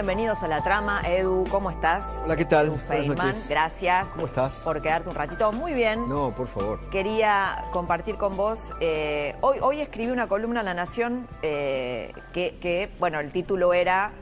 Bienvenidos a la trama. Edu, ¿cómo estás? Hola, ¿qué tal? Edu Feynman, gracias. ¿Cómo estás? Por quedarte un ratito. Muy bien. No, por favor. Quería compartir con vos. eh, hoy, hoy escribí una columna en La Nación eh, que, que, bueno, el título era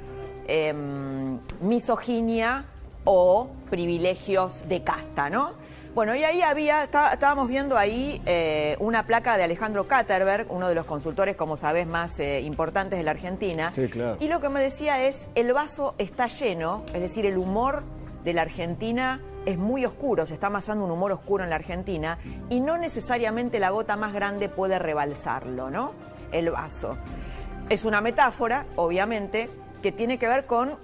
em, Misoginia o privilegios de casta, ¿no? Bueno, y ahí había, está- estábamos viendo ahí eh, una placa de Alejandro Katterberg, uno de los consultores, como sabés, más eh, importantes de la Argentina. Sí, claro. Y lo que me decía es, el vaso está lleno, es decir, el humor de la Argentina es muy oscuro, se está amasando un humor oscuro en la Argentina y no necesariamente la gota más grande puede rebalsarlo, ¿no? El vaso. Es una metáfora, obviamente, que tiene que ver con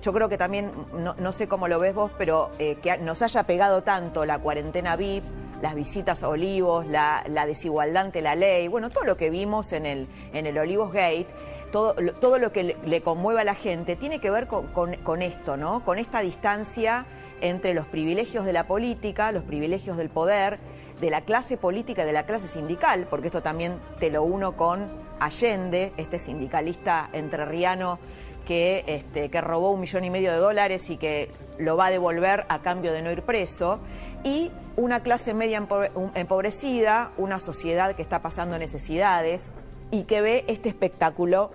yo creo que también, no, no sé cómo lo ves vos, pero eh, que nos haya pegado tanto la cuarentena VIP, las visitas a Olivos, la, la desigualdad ante la ley, bueno, todo lo que vimos en el, en el Olivos Gate, todo, todo lo que le, le conmueve a la gente, tiene que ver con, con- con esto, ¿no? Con esta distancia entre los privilegios de la política, los privilegios del poder, de la clase política y de la clase sindical, porque esto también te lo uno con Allende, este sindicalista entrerriano que, este, que robó un millón y medio de dólares y que lo va a devolver a cambio de no ir preso, y una clase media empobrecida, una sociedad que está pasando necesidades y que ve este espectáculo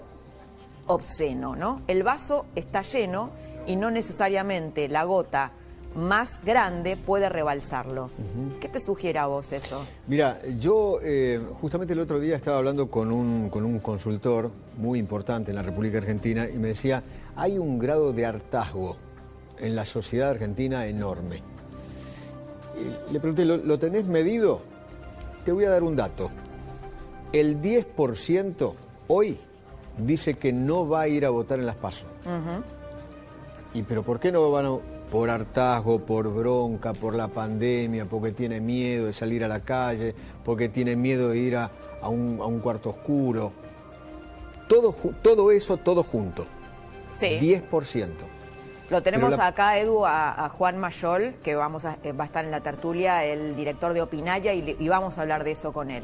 obsceno, ¿no? El vaso está lleno y no necesariamente la gota más grande puede rebalsarlo. ¿Qué te sugiere a vos eso? Mira, yo eh, justamente el otro día estaba hablando con un, con un consultor muy importante en la República Argentina y me decía, hay un grado de hartazgo en la sociedad argentina enorme. Y le pregunté, ¿lo, lo tenés medido? Te voy a dar un dato. El 10% hoy dice que no va a ir a votar en las PASO. ¿Y pero por qué no van a, por hartazgo, por bronca, por la pandemia, porque tiene miedo de salir a la calle, porque tiene miedo de ir a, a un, a un cuarto oscuro? Todo, todo eso, todo junto. Sí. 10%. Lo tenemos la- acá, Edu, a, a Juan Mayol, que vamos a- eh, va a estar en la tertulia, el director de Opinaya, y, le- y vamos a hablar de eso con él.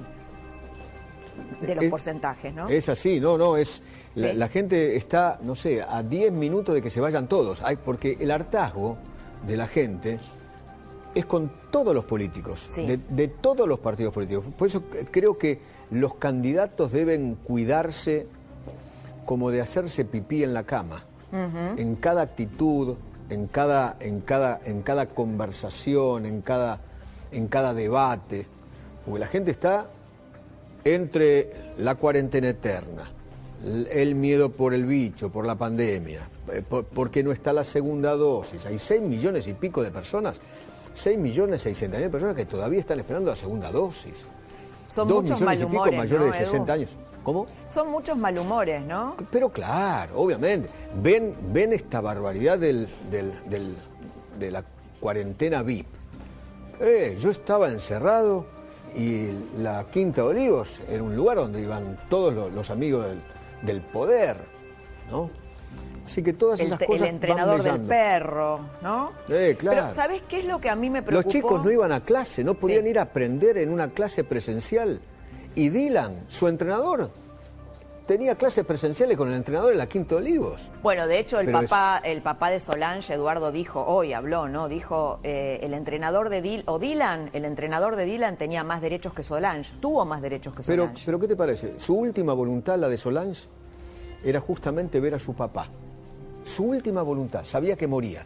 De los Es- porcentajes, ¿no? Es así, no, no, es. La, Sí. la gente está, no sé, a 10 minutos de que se vayan todos. Ay, porque el hartazgo de la gente es con todos los políticos, Sí. de, de todos los partidos políticos. Por eso creo que los candidatos deben cuidarse como de hacerse pipí en la cama. En cada actitud, en cada, en cada, en cada conversación, en cada, en cada debate. Porque la gente está entre la cuarentena eterna, el miedo por el bicho, por la pandemia, eh, por- porque no está la segunda dosis. Hay 6 millones y pico de personas, 6 millones 600 mil personas que todavía están esperando la segunda dosis. Son Dos muchos millones y pico malhumores, mayores ¿no, de Edu? 60 años. ¿Cómo? Son muchos malhumores, ¿no? Pero claro, obviamente. Ven, ven esta barbaridad del, del- del- de la cuarentena VIP. Eh, yo estaba encerrado y la Quinta de Olivos era un lugar donde iban todos los, los amigos del, del poder, ¿no? Así que todas El, esas el cosas van entrenador del perro, ¿no? Eh, claro. Pero ¿sabés qué es lo que a mí me preocupó? Los chicos no iban a clase, no podían Sí. ir a aprender en una clase presencial. Y Dylan, su entrenador, tenía clases presenciales con el entrenador en la Quinta Olivos. Bueno, de hecho, el Pero papá, el papá de Solange, Eduardo, dijo, hoy habló, ¿no? Dijo, eh, el entrenador de Dylan, o Dylan, el entrenador de Dylan tenía más derechos que Solange, tuvo más derechos que Solange. pero ¿qué te parece? Su última voluntad, la de Solange, era justamente ver a su papá. Su última voluntad, sabía que moría.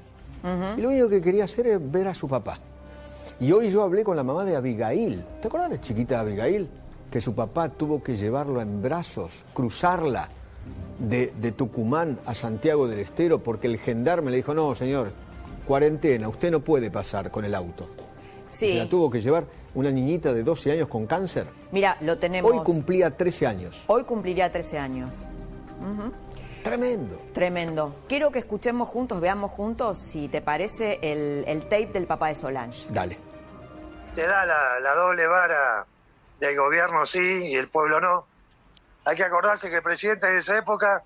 Y lo único que quería hacer es ver a su papá. Y hoy yo hablé con la mamá de Abigail. ¿Te acuerdas de chiquita Abigail? Que su papá tuvo que llevarlo en brazos, cruzarla de, de Tucumán a Santiago del Estero porque el gendarme le dijo, no, señor, cuarentena, usted no puede pasar con el auto. Sí. Se la tuvo que llevar. una niñita de 12 años con cáncer. Mira, lo tenemos. Hoy cumplía 13 años. Hoy cumpliría 13 años. Tremendo. Tremendo. Quiero que escuchemos juntos, veamos juntos, si te parece, el, el tape del papá de Solange. Dale. Te da la, la doble vara del gobierno sí y el pueblo no. Hay que acordarse que el presidente de esa época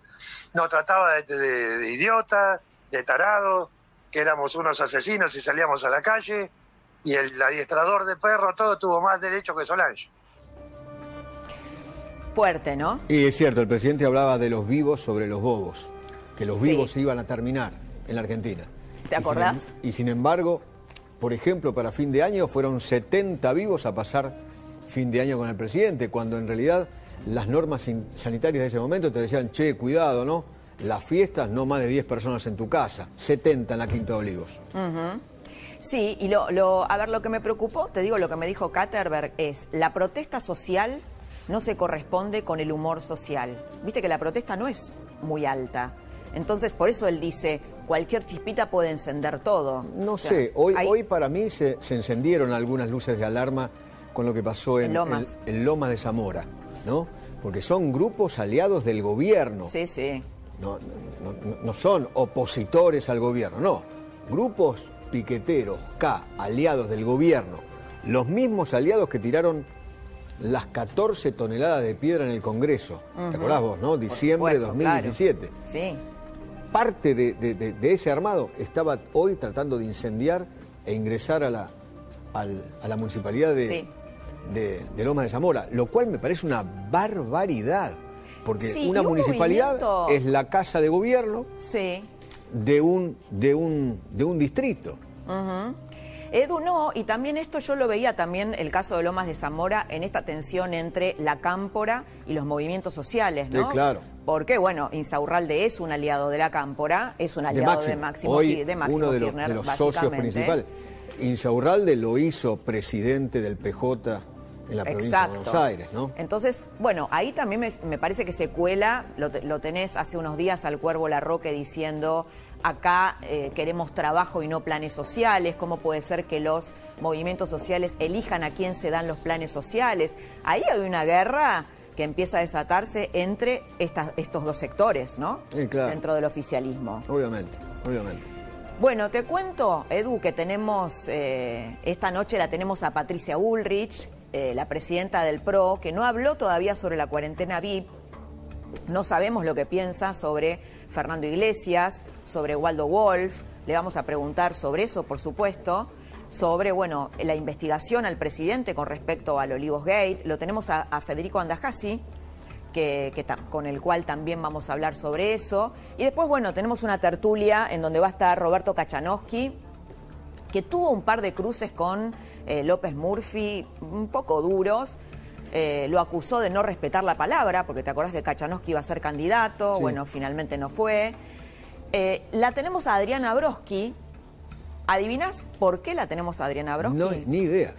nos trataba de, de, de idiotas, de tarados, que éramos unos asesinos y salíamos a la calle, y el adiestrador de perro todo tuvo más derecho que Solange. Fuerte, ¿no? Y es cierto, el presidente hablaba de los vivos sobre los bobos, que los Sí. vivos se iban a terminar en la Argentina. ¿Te Y sin acordás? em- Y sin, embargo, por ejemplo, para fin de año fueron 70 vivos a pasar fin de año con el presidente, cuando en realidad las normas sanitarias de ese momento te decían, che, cuidado, ¿no? Las fiestas, no más de 10 personas en tu casa, 70 en la Quinta de Olivos. Sí, y lo, lo- a ver, lo que me preocupó, te digo, lo que me dijo Katterberg es, la protesta social no se corresponde con el humor social. Viste que la protesta no es muy alta. Entonces, por eso él dice, cualquier chispita puede encender todo. No O sea, sé, hoy, hay- hoy para mí se, se encendieron algunas luces de alarma con lo que pasó en, En Lomas. en- en Lomas de Zamora, ¿no? Porque son grupos aliados del gobierno. Sí, sí. No, no- son opositores al gobierno, no. Grupos piqueteros, K, aliados del gobierno. Los mismos aliados que tiraron las 14 toneladas de piedra en el Congreso. ¿Te acordás vos, no? Diciembre de supuesto, 2017. claro. Sí. Parte de, de- de- de ese armado estaba hoy tratando de incendiar e ingresar a la, al- a la municipalidad de, Sí. De, de Loma de Zamora, lo cual me parece una barbaridad. Porque Sí, una un municipalidad movimiento- es la casa de gobierno Sí. de un, de un, de un distrito. Edu, no, y también esto yo lo veía también el caso de Lomas de Zamora en esta tensión entre la cámpora y los movimientos sociales, ¿no? Sí, claro. Porque, bueno, Insaurralde es un aliado de la cámpora, es un De aliado Máximo. de Máximo, Hoy de Máximo uno de los, Kirchner, de los socios principales. Insaurralde lo hizo presidente del PJ en la provincia Exacto. de Buenos Aires, ¿no? Entonces, bueno, ahí también me, me parece que se cuela, lo, te- lo tenés hace unos días al Cuervo Larroque diciendo, acá eh, queremos trabajo y no planes sociales, cómo puede ser que los movimientos sociales elijan a quién se dan los planes sociales. Ahí hay una guerra que empieza a desatarse entre estas, estos dos sectores, ¿no? Sí, claro. Dentro del oficialismo. Obviamente, obviamente. Bueno, te cuento, Edu, que tenemos, eh, esta noche la tenemos a Patricia Ulrich, eh, la presidenta del PRO, que no habló todavía sobre la cuarentena VIP. No sabemos lo que piensa sobre Fernando Iglesias, sobre Waldo Wolf. Le vamos a preguntar sobre eso, por supuesto. Sobre, bueno, la investigación al presidente con respecto al Olivos Gate. Lo tenemos a, Federico Andajasi, que, con el cual también vamos a hablar sobre eso. Y después, bueno, tenemos una tertulia en donde va a estar Roberto Kachanowski, que tuvo un par de cruces con eh, López Murphy, un poco duros. Eh, lo acusó de no respetar la palabra, porque te acordás que Kachanowski iba a ser candidato, Sí. bueno, finalmente no fue. Eh, la tenemos a Adriana Broski. ¿Adivinás por qué la tenemos a Adriana Broski? No, ni idea.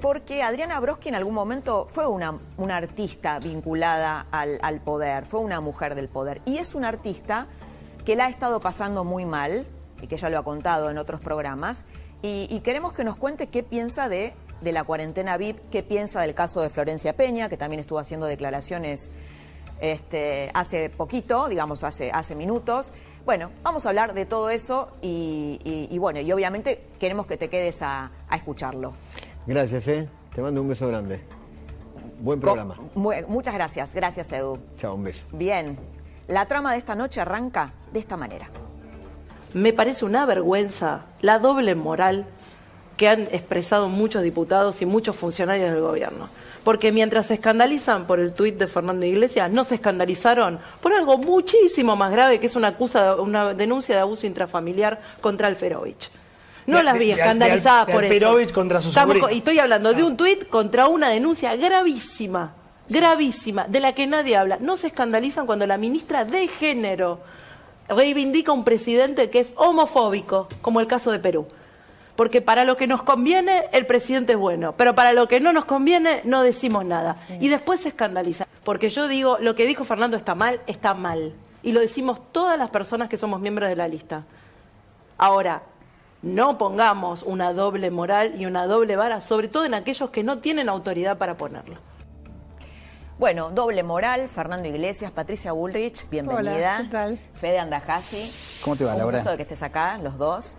Porque Adriana Broski en algún momento fue una, una artista vinculada al, al poder, fue una mujer del poder. Y es una artista que la ha estado pasando muy mal, y que ya lo ha contado en otros programas, y, y queremos que nos cuente qué piensa de, de la cuarentena VIP, qué piensa del caso de Florencia Peña, que también estuvo haciendo declaraciones este, hace poquito, digamos hace, hace minutos. Bueno, vamos a hablar de todo eso y, y- y bueno, y obviamente queremos que te quedes a- a escucharlo. Gracias, ¿eh? Te mando un beso grande. Buen programa. Mu- muchas gracias, gracias Edu. Chao, un beso. Bien, la trama de esta noche arranca de esta manera. Me parece una vergüenza la doble moral que han expresado muchos diputados y muchos funcionarios del gobierno. Porque mientras se escandalizan por el tuit de Fernando Iglesias, no se escandalizaron por algo muchísimo más grave, que es una, acusa, una denuncia de abuso intrafamiliar contra Alferovich. No De- las vi de- de- escandalizadas de por eso. Alperovich contra su Estamos sobrino. co- Y estoy hablando de un tuit contra una denuncia gravísima, gravísima, de la que nadie habla. No se escandalizan cuando la ministra de Género reivindica un presidente que es homofóbico, como el caso de Perú. Porque para lo que nos conviene, el presidente es bueno, pero para lo que no nos conviene, no decimos nada. Y después se escandaliza. Porque yo digo, lo que dijo Fernando está mal, está mal. Y lo decimos todas las personas que somos miembros de la lista. Ahora, no pongamos una doble moral y una doble vara, sobre todo en aquellos que no tienen autoridad para ponerlo. Bueno, doble moral, Fernando Iglesias, Patricia Bullrich, bienvenida. Hola, ¿qué tal? Fede Andajasi. ¿Cómo te va, Un Laura? gusto de que estés acá, los dos.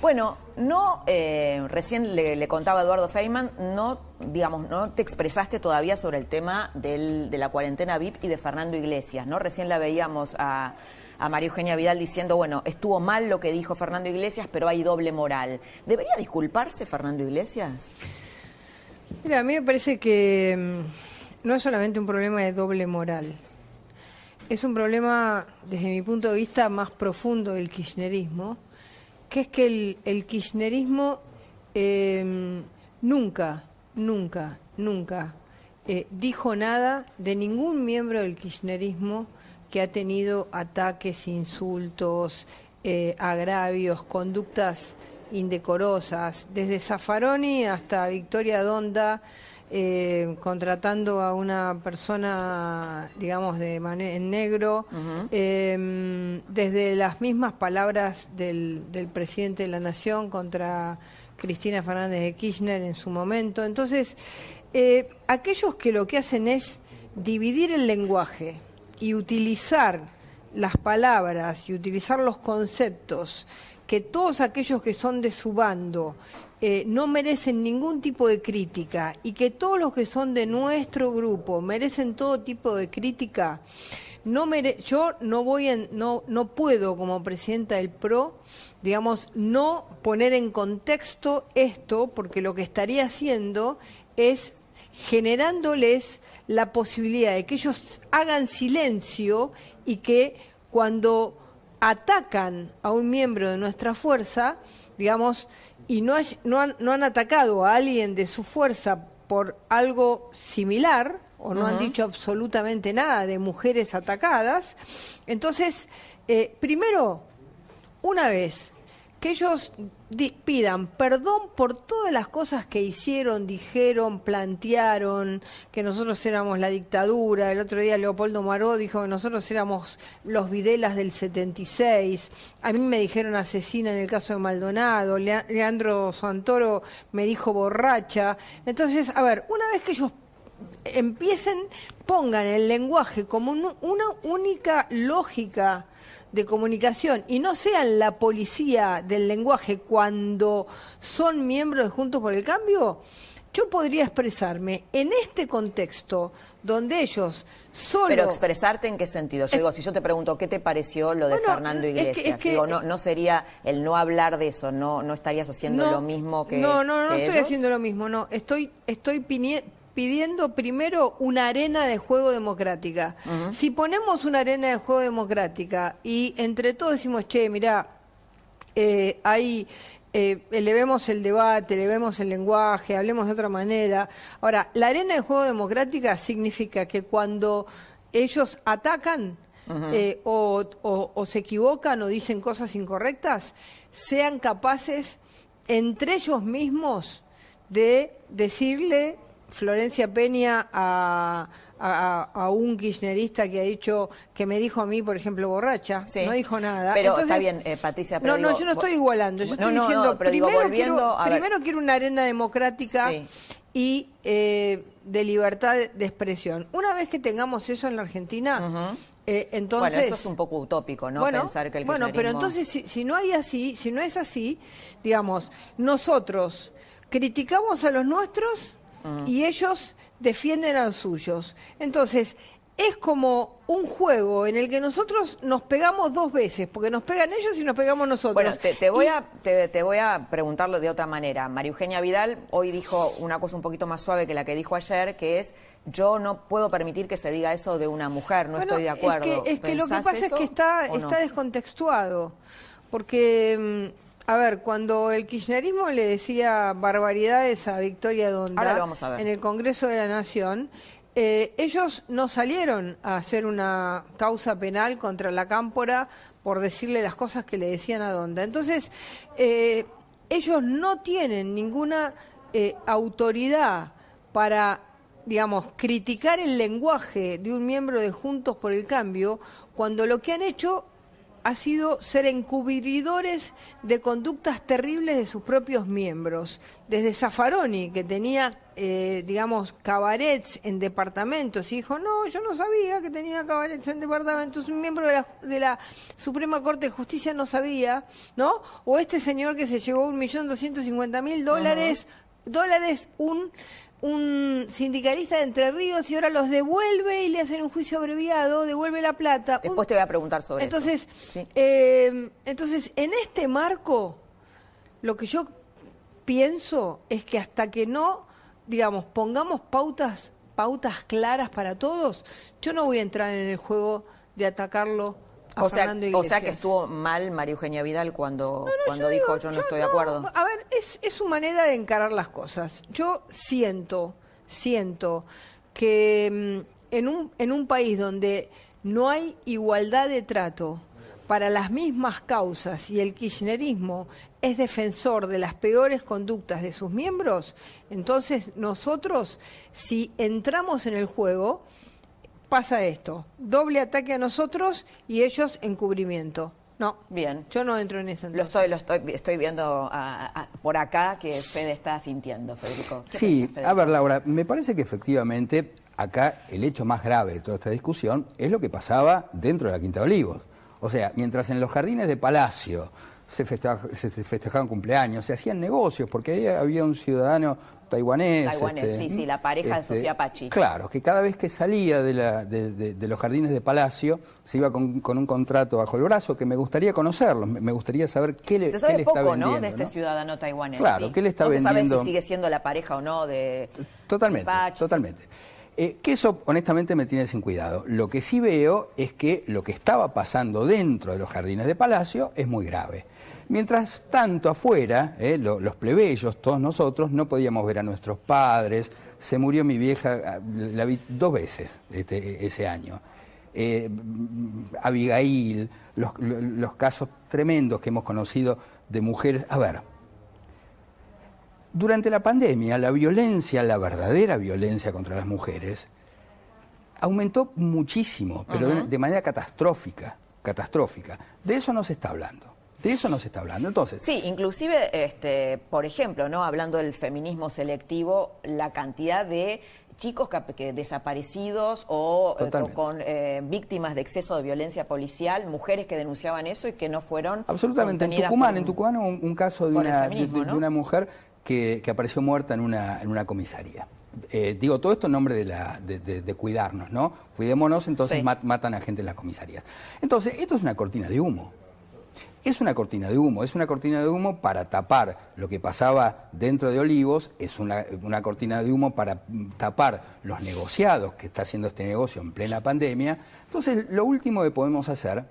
Bueno, no, eh, recién le, le contaba a Eduardo Feynman, no, digamos, no te expresaste todavía sobre el tema del- de la cuarentena VIP y de Fernando Iglesias, ¿no? Recién la veíamos a, a María Eugenia Vidal diciendo, bueno, estuvo mal lo que dijo Fernando Iglesias, pero hay doble moral. ¿Debería disculparse Fernando Iglesias? Mira, a mí me parece que mm, no es solamente un problema de doble moral. Es un problema, desde mi punto de vista, más profundo del kirchnerismo, que es que el, el kirchnerismo eh, nunca, nunca, nunca eh, dijo nada de ningún miembro del kirchnerismo que ha tenido ataques, insultos, eh, agravios, conductas indecorosas, desde Zaffaroni hasta Victoria Donda, eh, contratando a una persona, digamos, de en negro, eh, desde las mismas palabras del, del presidente de la Nación contra Cristina Fernández de Kirchner en su momento. Entonces, eh, aquellos que lo que hacen es dividir el lenguaje y utilizar las palabras y utilizar los conceptos que todos aquellos que son de su bando eh, no merecen ningún tipo de crítica y que todos los que son de nuestro grupo merecen todo tipo de crítica, no mere- yo no voy en, no no puedo como presidenta del PRO, digamos, no poner en contexto esto porque lo que estaría haciendo es generándoles la posibilidad de que ellos hagan silencio y que cuando atacan a un miembro de nuestra fuerza, digamos, y no, hay- no, han, no han atacado a alguien de su fuerza por algo similar, o no han dicho absolutamente nada de mujeres atacadas, entonces, eh, primero, una vez que ellos pidan perdón por todas las cosas que hicieron, dijeron, plantearon, que nosotros éramos la dictadura. El otro día Leopoldo Maró dijo que nosotros éramos los Videlas del 76. A mí me dijeron asesina en el caso de Maldonado. Lea- Leandro Santoro me dijo borracha. Entonces, a ver, una vez que ellos empiecen, pongan el lenguaje como un- una única lógica de comunicación y no sean la policía del lenguaje cuando son miembros de Juntos por el Cambio, yo podría expresarme en este contexto donde ellos solo... Pero expresarte en qué sentido. Yo digo, si yo te pregunto qué te pareció lo de Bueno, Fernando es que- es Iglesias, que- digo, no, no sería el no hablar de eso, no, no estarías haciendo No, lo mismo que No, no, no que estoy ellos? haciendo lo mismo, no. Estoy, estoy pidiendo primero una arena de juego democrática. Si ponemos una arena de juego democrática y entre todos decimos, che, mirá, eh, ahí eh, elevemos el debate, elevemos el lenguaje, hablemos de otra manera. Ahora, la arena de juego democrática significa que cuando ellos atacan eh, o, o- o se equivocan o dicen cosas incorrectas, sean capaces entre ellos mismos de decirle Florencia Peña a, a- a un kirchnerista que ha dicho, que me dijo a mí, por ejemplo, borracha, Sí. no dijo nada. Pero Entonces- está bien, eh, Patricia, pero no, no, yo no estoy igualando. Yo No, estoy no, no, diciendo, pero primero, quiero, a ver. primero quiero una arena democrática Sí. y eh, de libertad de, expresión. Una vez que tengamos eso en la Argentina, eh, entonces... Bueno, eso es un poco utópico, ¿no? Bueno, Pensar que el bueno, pero entonces si, si no hay así, si no es así, digamos, nosotros criticamos a los nuestros y ellos defienden a los suyos. Entonces, es como un juego en el que nosotros nos pegamos dos veces, porque nos pegan ellos y nos pegamos nosotros. Bueno, te, te voy Y- a, te, te voy a preguntarlo de otra manera. María Eugenia Vidal hoy dijo una cosa un poquito más suave que la que dijo ayer, que es yo no puedo permitir que se diga eso de una mujer, no Bueno, estoy de acuerdo. Es que, es que lo que ¿Pensás pasa es que está, no? está descontextuado. Porque, mm, a ver, cuando el kirchnerismo le decía barbaridades a Victoria Donda Ahora lo vamos a ver. en el Congreso de la Nación, eh, ellos no salieron a hacer una causa penal contra la cámpora por decirle las cosas que le decían a Donda. Entonces, eh, ellos no tienen ninguna eh, autoridad para digamos, criticar el lenguaje de un miembro de Juntos por el Cambio, cuando lo que han hecho ha sido ser encubridores de conductas terribles de sus propios miembros. Desde Zaffaroni, que tenía, eh, digamos, cabarets en departamentos, y dijo, no, yo no sabía que tenía cabarets en departamentos, un miembro de la, de la Suprema Corte de Justicia no sabía, ¿no? O este señor que se llevó un millón doscientos cincuenta mil dólares, dólares, un un sindicalista de Entre Ríos y ahora los devuelve y le hacen un juicio abreviado, devuelve la plata. Después te voy a preguntar sobre entonces, eso. Eh, entonces, en este marco, lo que yo pienso es que hasta que no, digamos, pongamos pautas, pautas claras para todos, yo no voy a entrar en el juego de atacarlo o sea, o sea que estuvo mal María Eugenia Vidal cuando, cuando dijo yo no estoy de acuerdo. A ver, es, es su manera de encarar las cosas. Yo siento, siento que mm, en, un, en un país donde no hay igualdad de trato para las mismas causas y el kirchnerismo es defensor de las peores conductas de sus miembros, entonces nosotros, si entramos en el juego, pasa esto, doble ataque a nosotros y ellos encubrimiento. No, bien. Yo no entro en eso. Lo estoy, lo estoy, estoy viendo por acá que Fede está sintiendo, Federico. Sí, a ver, Laura, me parece que efectivamente acá el hecho más grave de toda esta discusión es lo que pasaba dentro de la Quinta de Olivos. O sea, mientras en los jardines de Palacio se, se festejaban cumpleaños, se hacían negocios, porque ahí había un ciudadano taiwanés. Taiwanés, este, sí, sí, la pareja de este, Sofía Pachi. Claro, que cada vez que salía de, la, de, los jardines de Palacio se iba con, un contrato bajo el brazo que me gustaría conocerlo, me gustaría saber qué le, se sabe qué poco, está vendiendo. ¿no? De este ciudadano taiwanés. Claro, ¿qué le está no vendiendo? Se sabe si sigue siendo la pareja o no de. Totalmente, totalmente. Eh, que eso honestamente me tiene sin cuidado. Lo que sí veo es que lo que estaba pasando dentro de los jardines de Palacio es muy grave. Mientras tanto, afuera, eh, los plebeyos, todos nosotros, no podíamos ver a nuestros padres. Se murió mi vieja, ah, la vi dos veces este, ese año. Eh, Abigail, los, casos tremendos que hemos conocido de mujeres. A ver, durante la pandemia, la violencia, la verdadera violencia contra las mujeres, aumentó muchísimo, pero de, manera catastrófica, catastrófica. De eso no se está hablando. De eso no se está hablando. Entonces, sí, inclusive, este, por ejemplo, no hablando del feminismo selectivo, la cantidad de chicos que, desaparecidos o eh, con eh, víctimas de exceso de violencia policial, mujeres que denunciaban eso y que no fueron absolutamente. En Tucumán, en Tucumán un, un caso de una, de, una mujer que, apareció muerta en una, en una comisaría. Eh, digo todo esto en nombre de, la, de, cuidarnos, ¿no? Cuidémonos, entonces matan a gente en las comisarías. Entonces, esto es una cortina de humo es una cortina de humo, es una cortina de humo para tapar lo que pasaba dentro de Olivos, es una, cortina de humo para tapar los negociados que está haciendo este negocio en plena pandemia. Entonces, lo último que podemos hacer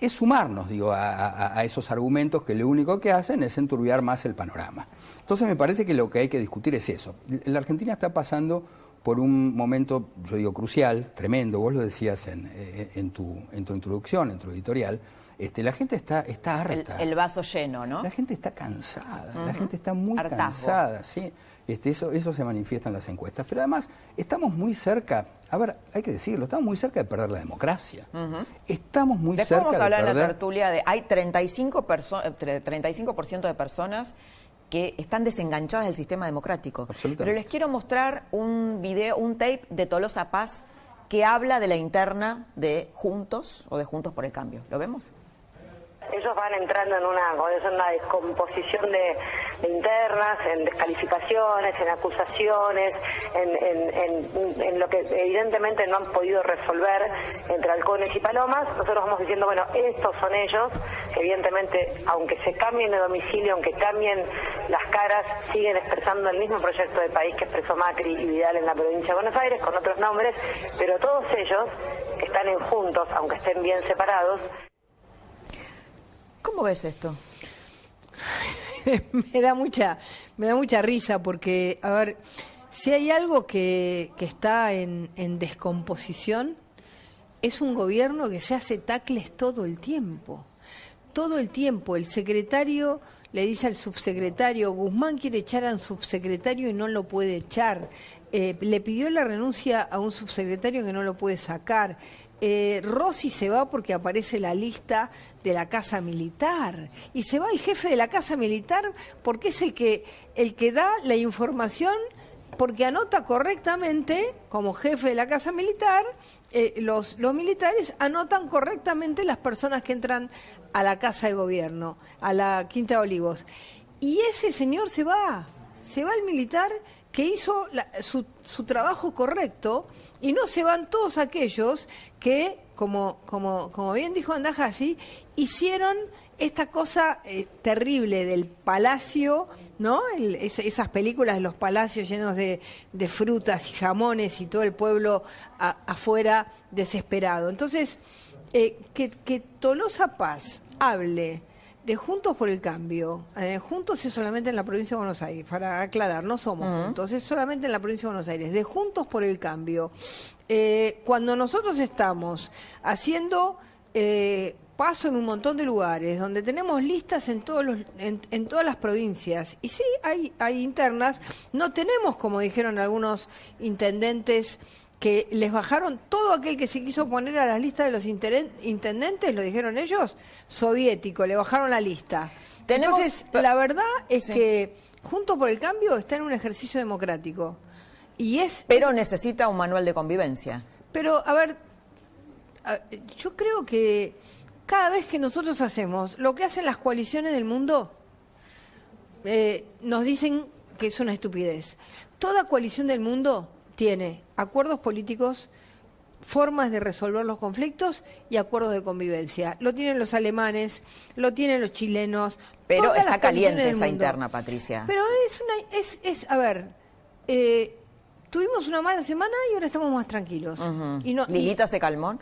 es sumarnos, digo, a, esos argumentos que lo único que hacen es enturbiar más el panorama. Entonces, me parece que lo que hay que discutir es eso. La Argentina está pasando por un momento, yo digo, crucial, tremendo, vos lo decías en, en, tu, en tu introducción, en tu editorial, este, la gente está, está harta. El, vaso lleno, ¿no? La gente está cansada, la gente está muy cansada, sí. Este, eso, eso se manifiesta en las encuestas. Pero además, estamos muy cerca, a ver, hay que decirlo, estamos muy cerca de perder la democracia. Estamos muy Después cerca vamos a hablar de en la tertulia de. Hay 35%, perso 35 de personas que están desenganchadas del sistema democrático. Pero les quiero mostrar un video, un tape de Tolosa Paz que habla de la interna de Juntos o de Juntos por el Cambio. ¿Lo vemos? Ellos van entrando en una, una descomposición de, internas, en descalificaciones, en acusaciones, en, lo que evidentemente no han podido resolver entre halcones y palomas. Nosotros vamos diciendo, bueno, estos son ellos, que evidentemente, aunque se cambien de domicilio, aunque cambien las caras, siguen expresando el mismo proyecto de país que expresó Macri y Vidal en la provincia de Buenos Aires, con otros nombres, pero todos ellos están en juntos, aunque estén bien separados, ¿Cómo ves esto? me da mucha, me da mucha risa porque, a ver, si hay algo que, está en, en, descomposición, es un gobierno que se hace tacles todo el tiempo. Todo el tiempo. El secretario le dice al subsecretario, Guzmán quiere echar a un subsecretario y no lo puede echar. Eh, le pidió la renuncia a un subsecretario que no lo puede sacar. Eh, Rossi se va porque aparece la lista de la Casa Militar. Y se va el jefe de la Casa Militar porque es el que, el que da la información porque anota correctamente, como jefe de la Casa Militar, eh, los, los militares anotan correctamente las personas que entran a la Casa de Gobierno, a la Quinta de Olivos. Y ese señor se va, se va el militar que hizo su, su, trabajo correcto y no se van todos aquellos que, como, como, como bien dijo Andajasi, hicieron esta cosa eh, terrible del palacio, ¿no? esas películas de los palacios llenos de, frutas y jamones y todo el pueblo afuera desesperado. Entonces, eh, que, que, Tolosa Paz hable de Juntos por el Cambio, eh, Juntos es solamente en la provincia de Buenos Aires, para aclarar, no somos juntos, es solamente en la provincia de Buenos Aires, de Juntos por el Cambio. cuando nosotros estamos haciendo paso en un montón de lugares, donde tenemos listas en, todos los, en, todas las provincias. Y sí, hay, hay internas. No tenemos, como dijeron algunos intendentes, que les bajaron todo aquel que se quiso poner a la lista de los intendentes, lo dijeron ellos, soviético, le bajaron la lista. Entonces, la verdad es que Junto por el Cambio está en un ejercicio democrático. Y es... Pero necesita un manual de convivencia. Pero, a ver, yo creo que cada vez que nosotros hacemos lo que hacen las coaliciones del mundo, eh, nos dicen que es una estupidez. Toda coalición del mundo tiene acuerdos políticos, formas de resolver los conflictos y acuerdos de convivencia. Lo tienen los alemanes, lo tienen los chilenos. Pero está caliente esa interna, Patricia. Pero es una, es, es a ver, eh, tuvimos una mala semana y ahora estamos más tranquilos. y no, ¿Lilita se calmó?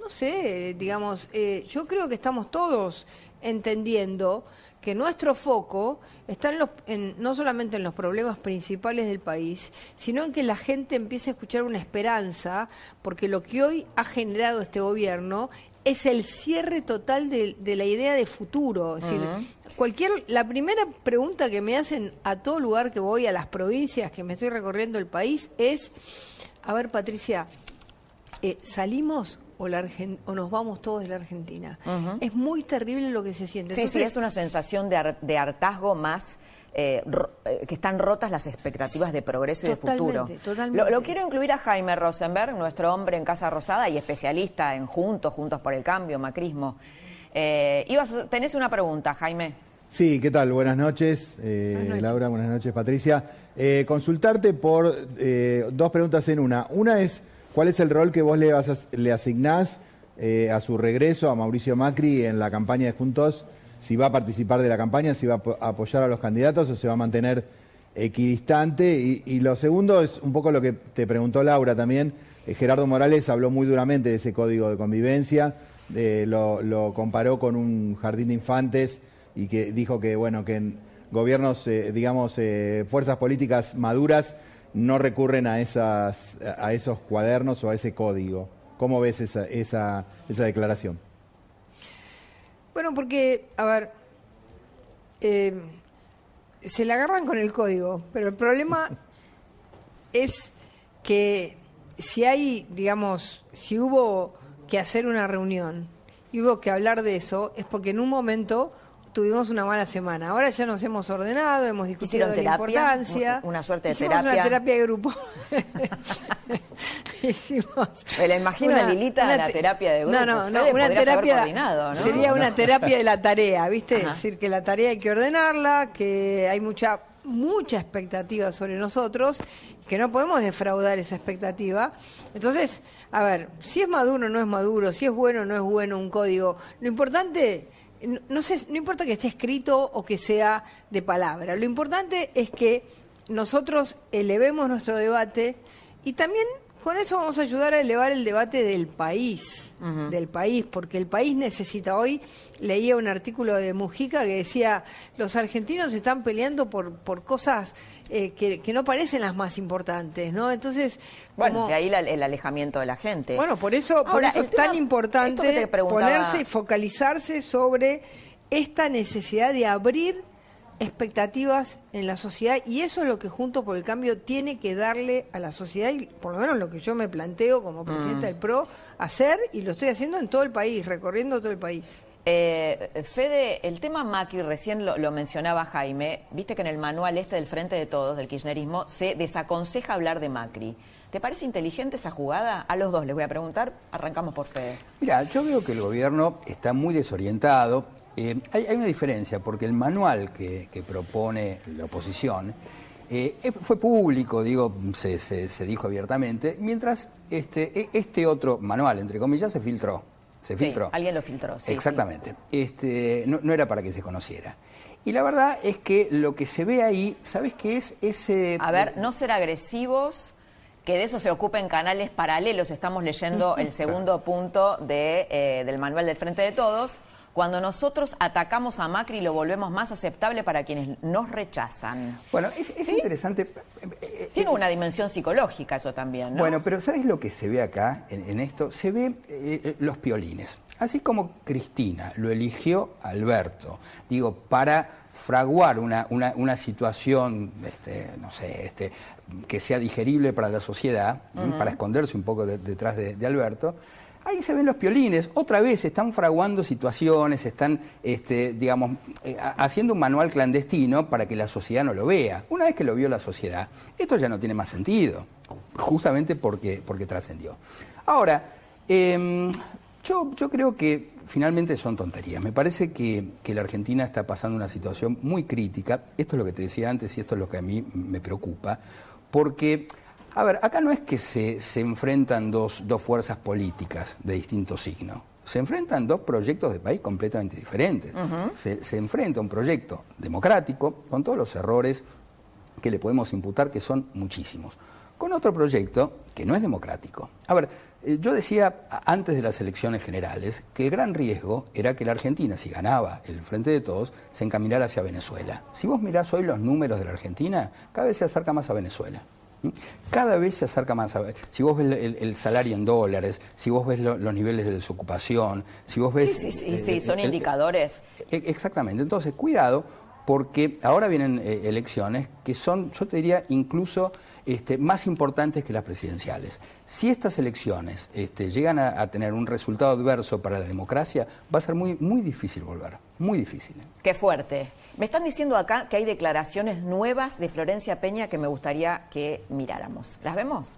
no sé, digamos, eh, yo creo que estamos todos entendiendo que nuestro foco está en los, en, no solamente en los problemas principales del país, sino en que la gente empiece a escuchar una esperanza, porque lo que hoy ha generado este gobierno es el cierre total de, la idea de futuro. Es decir, cualquier, la primera pregunta que me hacen a todo lugar que voy, a las provincias que me estoy recorriendo el país, es, a ver, Patricia, eh, ¿salimos o, nos vamos todos de la Argentina. Es muy terrible lo que se siente. Sí, sí, es una sensación de, hartazgo más... Eh, eh, que están rotas las expectativas de progreso y de futuro. Totalmente. Lo, quiero incluir a Jaime Rosenberg, nuestro hombre en Casa Rosada y especialista en Juntos, Juntos por el Cambio, Macrismo. Eh, ibas, tenés una pregunta, Jaime. Sí, ¿qué tal? Buenas noches, eh, Laura, buenas noches, Patricia. consultarte por dos preguntas en una. Una es ¿Cuál es el rol que vos le, vas le asignás eh, a su regreso a Mauricio Macri en la campaña de Juntos? Si va a participar de la campaña, si va a apoyar a los candidatos o se va a mantener equidistante. Y, lo segundo es un poco lo que te preguntó Laura también. Eh, Gerardo Morales habló muy duramente de ese código de convivencia, eh, lo, comparó con un jardín de infantes y que dijo que, bueno, que en gobiernos, digamos, fuerzas políticas maduras no recurren a, esas, a esos cuadernos o a ese código. ¿Cómo ves esa, esa, esa declaración? Bueno, porque, a ver, eh, se la agarran con el código, pero el problema es que si hay, digamos, si hubo que hacer una reunión y hubo que hablar de eso, es porque en un momento tuvimos una mala semana. Ahora ya nos hemos ordenado, hemos discutido la importancia. Una suerte de Hicimos terapia. una terapia de grupo. Hicimos Me la imagino a Lilita la terapia de grupo. No, no, no una terapia sería una terapia de la tarea, ¿viste? Es decir, que la tarea hay que ordenarla, que hay mucha mucha expectativa sobre nosotros, que no podemos defraudar esa expectativa. Entonces, a ver, si es maduro o no es maduro, si es bueno o no es bueno un código, lo importante no, sé, no importa que esté escrito o que sea de palabra, lo importante es que nosotros elevemos nuestro debate y también con eso vamos a ayudar a elevar el debate del país, del país, porque el país necesita hoy, leía un artículo de Mujica que decía, los argentinos están peleando por, por cosas eh, que, no parecen las más importantes, ¿no? Entonces... Bueno, de ahí el alejamiento de la gente. Bueno, por eso, por eso es tan importante ponerse y focalizarse sobre esta necesidad de abrir expectativas en la sociedad y eso es lo que Juntos por el Cambio tiene que darle a la sociedad y por lo menos lo que yo me planteo como presidenta mm. del PRO hacer y lo estoy haciendo en todo el país, recorriendo todo el país. Eh, Fede, el tema Macri, recién lo, mencionaba Jaime, viste que en el manual este del Frente de Todos, del kirchnerismo, se desaconseja hablar de Macri. ¿Te parece inteligente esa jugada? A los dos les voy a preguntar, arrancamos por Fede. Mira, yo veo que el gobierno está muy desorientado eh, hay, una diferencia, porque el manual que, propone la oposición eh, fue público, digo, se, se, dijo abiertamente, mientras este, e, este otro manual, entre comillas, se filtró. Se filtró. alguien lo filtró, sí. Exactamente. Este, no, no, era para que se conociera. Y la verdad es que lo que se ve ahí, ¿sabes qué es? Ese... A ver, no ser agresivos que de eso se ocupen canales paralelos. Estamos leyendo el segundo punto de, eh, del manual del Frente de Todos cuando nosotros atacamos a Macri lo volvemos más aceptable para quienes nos rechazan. Bueno, es, interesante. Tiene una dimensión psicológica eso también, ¿no? Bueno, pero ¿sabes lo que se ve acá en, esto? Se ve eh, eh, los piolines. Así como Cristina lo eligió Alberto, digo, para fraguar una, una, situación, este, no sé, este, que sea digerible para la sociedad, para esconderse un poco detrás de Alberto, Ahí se ven los piolines, otra vez están fraguando situaciones, están, este, digamos, eh, haciendo un manual clandestino para que la sociedad no lo vea. Una vez que lo vio la sociedad, esto ya no tiene más sentido, justamente porque, porque trascendió. Ahora, em, yo, yo creo que finalmente son tonterías. Me parece que, que, la Argentina está pasando una situación muy crítica. Esto es lo que te decía antes y esto es lo que a mí me preocupa, porque a ver, acá no es que se, enfrentan dos, fuerzas políticas de distinto signo. Se enfrentan dos proyectos de país completamente diferentes. se, enfrenta un proyecto democrático, con todos los errores que le podemos imputar, que son muchísimos, con otro proyecto que no es democrático. A ver, eh, yo decía antes de las elecciones generales que el gran riesgo era que la Argentina, si ganaba el Frente de Todos, se encaminara hacia Venezuela. Si vos mirás hoy los números de la Argentina, cada vez se acerca más a Venezuela. Cada vez se acerca más. A, si vos ves el, salario en dólares, si vos ves los niveles de desocupación, si vos ves... Sí, sí, sí, son indicadores. E, exactamente. Entonces, cuidado, porque ahora vienen eh, elecciones que son, yo te diría, incluso este, más importantes que las presidenciales. Si estas elecciones este, llegan a, tener un resultado adverso para la democracia, va a ser muy, muy difícil volver, muy difícil. Qué fuerte. Me están diciendo acá que hay declaraciones nuevas de Florencia Peña que me gustaría que miráramos. ¿Las vemos?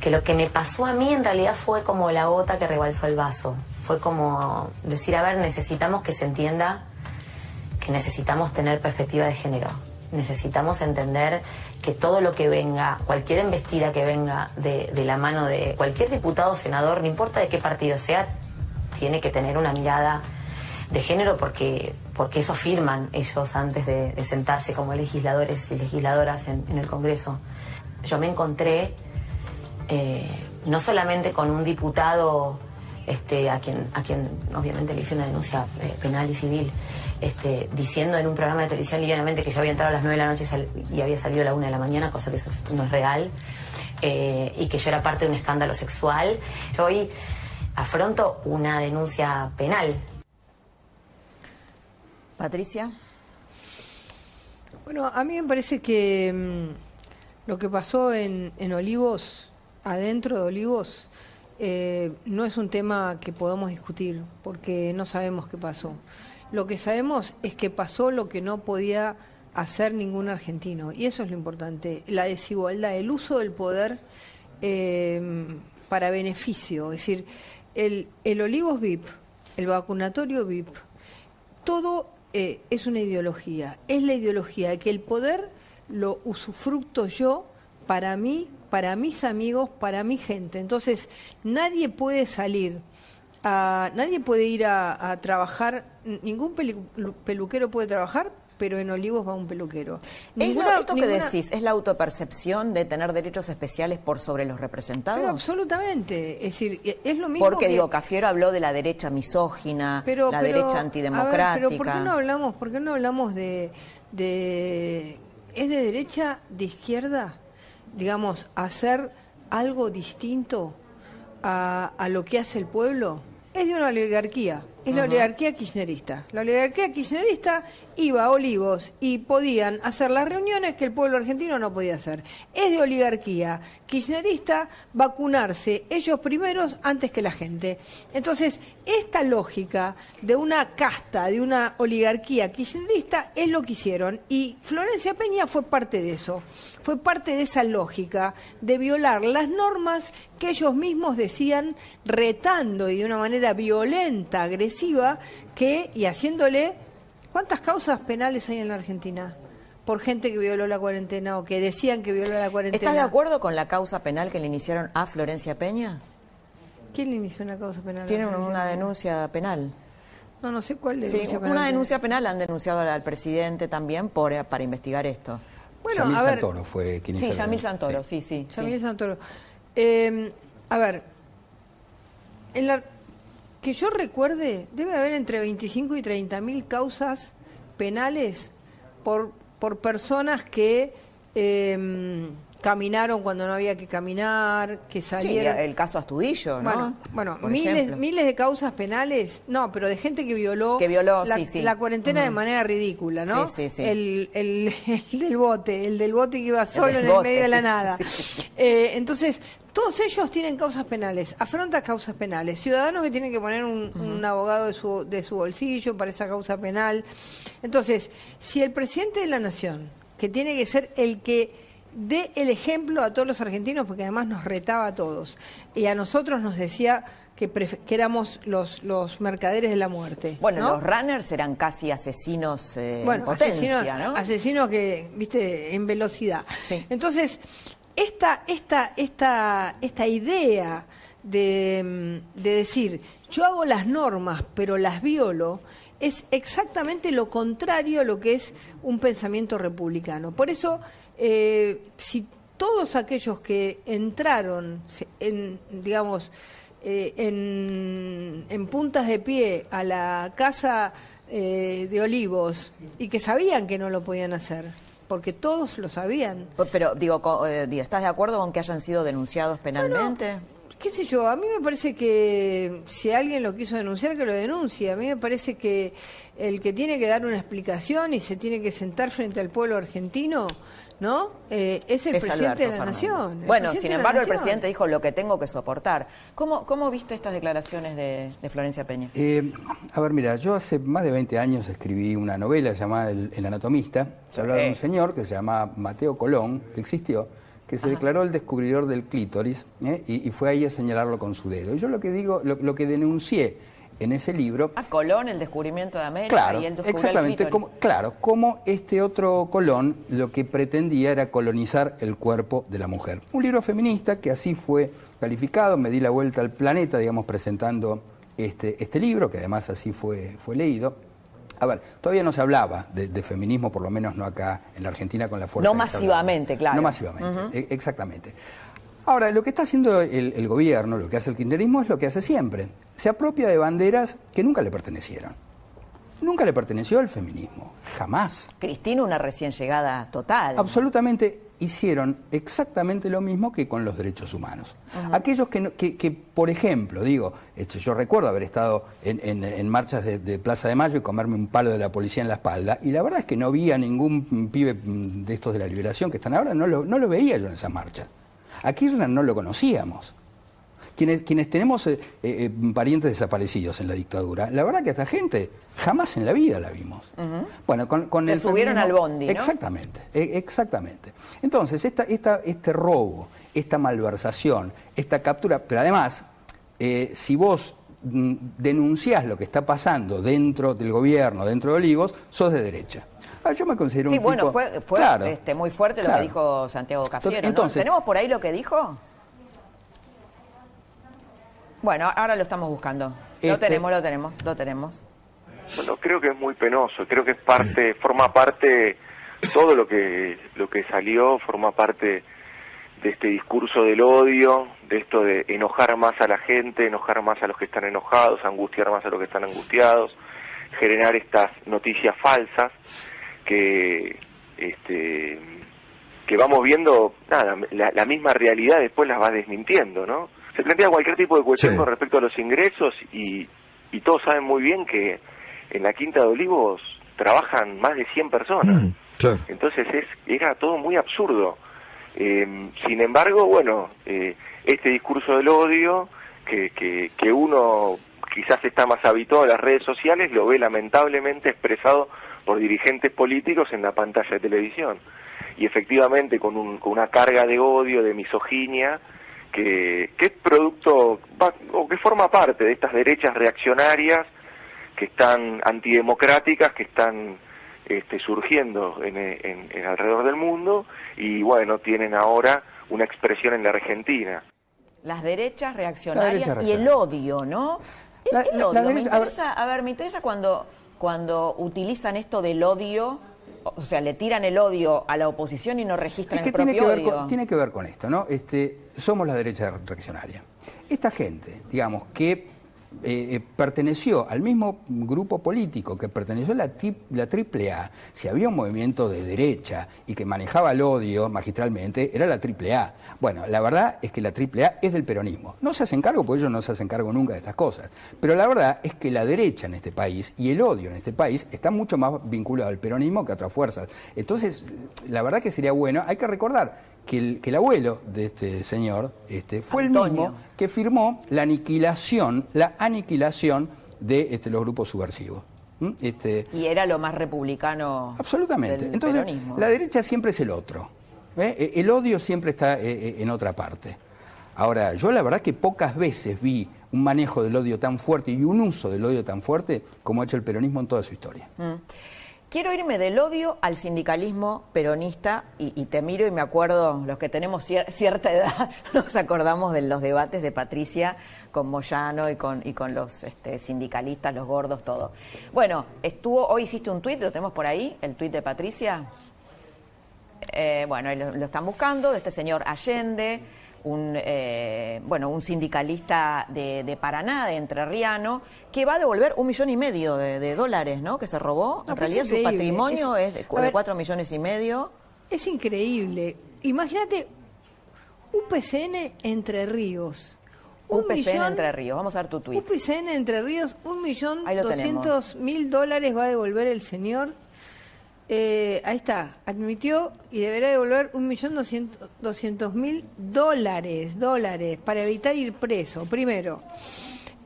Que lo que me pasó a mí en realidad fue como la gota que rebalsó el vaso. Fue como decir, a ver, necesitamos que se entienda que necesitamos tener perspectiva de género. Necesitamos entender que todo lo que venga, cualquier embestida que venga de, de la mano de cualquier diputado o senador, no importa de qué partido sea, tiene que tener una mirada de género porque, porque eso firman ellos antes de, sentarse como legisladores y legisladoras en, el Congreso. Yo me encontré eh, no solamente con un diputado este, a, quien, a quien obviamente le hice una denuncia eh, penal y civil, este, diciendo en un programa de televisión livianamente que yo había entrado a las 9 de la noche y había salido a la 1 de la mañana, cosa que eso no es real, eh, y que yo era parte de un escándalo sexual. Yo hoy afronto una denuncia penal Patricia. Bueno, a mí me parece que mm, lo que pasó en, Olivos, adentro de Olivos, eh, no es un tema que podamos discutir, porque no sabemos qué pasó. Lo que sabemos es que pasó lo que no podía hacer ningún argentino, y eso es lo importante, la desigualdad, el uso del poder eh, para beneficio, es decir, el, el Olivos VIP, el vacunatorio VIP, todo eh, es una ideología. Es la ideología de que el poder lo usufructo yo para mí, para mis amigos, para mi gente. Entonces, nadie puede salir, nadie puede ir a trabajar, ningún peluquero puede trabajar pero en Olivos va un peluquero. ¿Es esto que decís? ¿Es la autopercepción de tener derechos especiales por sobre los representados? absolutamente. Es decir, es lo mismo. Porque, digo, Cafiero habló de la derecha misógina, la derecha antidemocrática. pero ¿por qué no hablamos, por qué no hablamos de, de. ¿Es de derecha, de izquierda? Digamos, hacer algo distinto a, a lo que hace el pueblo. Es de una oligarquía es la oligarquía kirchnerista. La oligarquía kirchnerista iba a Olivos y podían hacer las reuniones que el pueblo argentino no podía hacer. Es de oligarquía kirchnerista vacunarse ellos primeros antes que la gente. Entonces, esta lógica de una casta, de una oligarquía kirchnerista, es lo que hicieron. Y Florencia Peña fue parte de eso. Fue parte de esa lógica de violar las normas que ellos mismos decían retando y de una manera violenta, agresiva, que y haciéndole ¿cuántas causas penales hay en la Argentina? por gente que violó la cuarentena o que decían que violó la cuarentena. ¿Estás de acuerdo con la causa penal que le iniciaron a Florencia Peña? ¿Quién le inició una causa penal? Tiene una denuncia penal. No, no sé cuál denuncia sí, Una denuncia penal han denunciado al presidente también por, para investigar esto. Bueno, a ver, Santoro fue quien Sí, Yamil Santoro, sí, sí. Yamil Santoro. Eh, a ver, en la, que yo recuerde, debe haber entre 25 y 30 mil causas penales por, por personas que eh, caminaron cuando no había que caminar, que salieron. Sí, el caso Astudillo, ¿no? Bueno, miles, miles de causas penales, no, pero de gente que violó, que violó la, sí, sí. la cuarentena de manera ridícula, ¿no? Sí, sí, sí. El, el, el, del bote, el del bote que iba solo en el medio de la nada. Eh, entonces, todos ellos tienen causas penales, afrontan causas penales. Ciudadanos que tienen que poner un, un, abogado de su, de su bolsillo para esa causa penal. Entonces, si el presidente de la Nación, que tiene que ser el que dé el ejemplo a todos los argentinos, porque además nos retaba a todos, y a nosotros nos decía que, que éramos los, los mercaderes de la muerte. Bueno, los runners eran casi asesinos eh, bueno, en potencia, asesinos, ¿no? Asesinos que, viste, en velocidad. Sí. Entonces, esta, esta, esta, esta idea de, de decir, yo hago las normas, pero las violo, es exactamente lo contrario a lo que es un pensamiento republicano. Por eso, eh, si todos aquellos que entraron en, digamos, eh, en, en, puntas de pie a la casa eh, de Olivos y que sabían que no lo podían hacer, porque todos lo sabían. Pero, digo, eh, ¿estás de acuerdo con que hayan sido denunciados penalmente? Bueno, qué sé yo, a mí me parece que si alguien lo quiso denunciar, que lo denuncie. A mí me parece que el que tiene que dar una explicación y se tiene que sentar frente al pueblo argentino, ¿no? Eh, es el Es presidente Alberto de la Fernández. nación. Bueno, sin embargo, el presidente dijo lo que tengo que soportar. ¿Cómo, cómo viste estas declaraciones de, de Florencia Peña? Eh, a ver, mira, yo hace más de 20 años escribí una novela llamada El, El Anatomista. Se hablaba de un señor que se llama Mateo Colón, que existió, que se declaró el descubridor del clítoris ¿eh? y, y fue ahí a señalarlo con su dedo. Y yo lo que digo, lo, lo que denuncié en ese libro A Colón, el descubrimiento de América Claro, y descubrió exactamente. el Como, claro, como este otro Colón lo que pretendía era colonizar el cuerpo de la mujer. Un libro feminista que así fue calificado, me di la vuelta al planeta, digamos, presentando este, este libro, que además así fue, fue leído. A ver, todavía no se hablaba de, de feminismo, por lo menos no acá en la Argentina con la fuerza. No masivamente, claro. No masivamente, e- exactamente. Ahora, lo que está haciendo el, el gobierno, lo que hace el kirchnerismo es lo que hace siempre. Se apropia de banderas que nunca le pertenecieron. Nunca le perteneció al feminismo, jamás. Cristina, una recién llegada total. Absolutamente hicieron exactamente lo mismo que con los derechos humanos. Aquellos que, que, que, por ejemplo, digo, este, yo recuerdo haber estado en, en- en marchas de, de Plaza de Mayo y comerme un palo de la policía en la espalda, y la verdad es que no vi a ningún pibe mm, de estos de la liberación que están ahora, no lo, no lo veía yo en esas marchas. A Kirchner no lo conocíamos. Quienes, quienes tenemos eh, eh, parientes desaparecidos en la dictadura, la verdad que esta gente jamás en la vida la vimos. Bueno, con, con Se el subieron al bondi, ¿no? Exactamente, e- exactamente. Entonces, esta, esta, este robo, esta malversación, esta captura, pero además, eh, si vos mm, denunciás lo que está pasando dentro del gobierno, dentro de Olivos, sos de derecha. Ah, yo me considero Sí, un bueno, tipo- fue, fue Claro. este, muy fuerte lo Claro. que dijo Santiago Cafiero. ¿no? Entonces- ¿Tenemos por ahí lo que dijo? Bueno, ahora lo estamos buscando. Lo Este- tenemos, lo tenemos, lo tenemos. Bueno, creo que es muy penoso, creo que es parte, forma parte, todo lo que, lo que salió forma parte de este discurso del odio, de esto de enojar más a la gente, enojar más a los que están enojados, angustiar más a los que están angustiados, generar estas noticias falsas que, este, que vamos viendo, nada, la, la misma realidad después las va desmintiendo, ¿no? Se plantea cualquier tipo de cuestión Sí. con respecto a los ingresos y, y todos saben muy bien que en la Quinta de Olivos trabajan más de 100 personas. Mm, Entonces es, era todo muy absurdo. Eh, sin embargo, bueno, eh, este discurso del odio, que, que, que uno quizás está más habituado a las redes sociales, lo ve lamentablemente expresado por dirigentes políticos en la pantalla de televisión. Y efectivamente con, un, con una carga de odio, de misoginia, que, que es producto o que forma parte de estas derechas reaccionarias que están antidemocráticas, que están este, surgiendo en, en, alrededor del mundo y bueno, tienen ahora una expresión en la Argentina. Las derechas reaccionarias y el odio, ¿no? El, odio. me interesa, a ver, me interesa cuando, cuando utilizan esto del odio o sea, le tiran el odio a la oposición y no registran el propio tiene que ver Con, tiene que ver con esto, ¿no? Este, somos la derecha reaccionaria. Esta gente, digamos, que eh, eh, perteneció al mismo grupo político que perteneció a la, la AAA, si había un movimiento de derecha y que manejaba el odio magistralmente, era la AAA. Bueno, la verdad es que la AAA es del peronismo. No se hacen cargo, porque ellos no se hacen cargo nunca de estas cosas. Pero la verdad es que la derecha en este país y el odio en este país está mucho más vinculado al peronismo que a otras fuerzas. Entonces, la verdad que sería bueno, hay que recordar que el, que el abuelo de este señor este, fue el mismo que firmó la aniquilación, la aniquilación de este, los grupos subversivos. Este, y era lo más republicano. Absolutamente. Entonces, la derecha siempre es el otro. ¿eh? E, el odio siempre está eh, eh, en otra parte. Ahora, yo la verdad que pocas veces vi un manejo del odio tan fuerte y un uso del odio tan fuerte como ha hecho el peronismo en toda su historia. Mm. Quiero irme del odio al sindicalismo peronista y, te miro y me acuerdo, los que tenemos cierta edad, nos acordamos de los debates de Patricia con Moyano y con, y con los este, sindicalistas, los gordos, todo. Bueno, estuvo, hoy hiciste un tuit, lo tenemos por ahí, el tuit de Patricia. Eh, bueno, lo, lo están buscando, de este señor Allende un, eh, bueno, un sindicalista de, Paraná, de Entrerriano, que va a devolver un millón y medio de, dólares, ¿no? Que se robó. en realidad su patrimonio es, de, cuatro millones y medio. Es increíble. Imagínate UPCN Entre Ríos. UPCN Entre Ríos, vamos a ver tu tweet. UPCN Entre Ríos, un millón doscientos mil dólares va a devolver el señor eh, ahí está, admitió y deberá devolver un millón doscientos mil dólares, dólares, para evitar ir preso. Primero,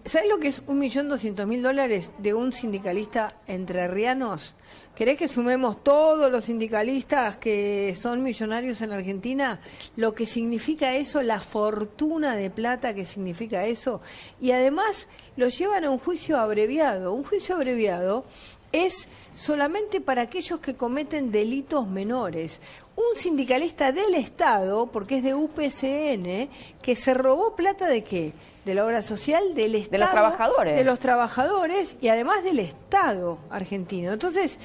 ¿sabes lo que es un millón doscientos mil dólares de un sindicalista entrerrianos? ¿Querés que sumemos todos los sindicalistas que son millonarios en Argentina? Lo que significa eso, la fortuna de plata que significa eso. Y además lo llevan a un juicio abreviado. Un juicio abreviado es solamente para aquellos que cometen delitos menores. Un sindicalista del Estado, porque es de UPCN, que se robó plata de qué? De la obra social del Estado. De los trabajadores. De los trabajadores y además del Estado argentino. Entonces,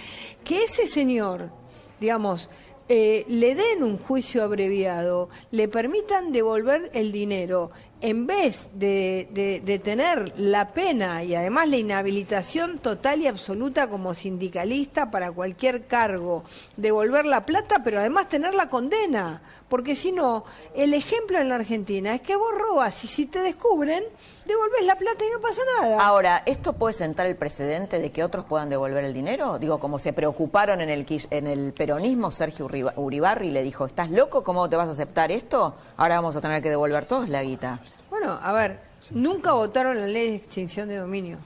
que ese señor, digamos, eh, le den un juicio abreviado, le permitan devolver el dinero en vez de, tener la pena y además la inhabilitación total y absoluta como sindicalista para cualquier cargo, devolver la plata, pero además tener la condena. Porque si no, el ejemplo en la Argentina es que vos robas y si te descubren, devolves la plata y no pasa nada. Ahora, ¿esto puede sentar el precedente de que otros puedan devolver el dinero? Digo, como se preocuparon en el, en el peronismo, Sergio Uribarri le dijo, ¿estás loco? ¿Cómo te vas a aceptar esto? Ahora vamos a tener que devolver todos la guita. Bueno, a ver, nunca votaron la ley de extinción de dominio.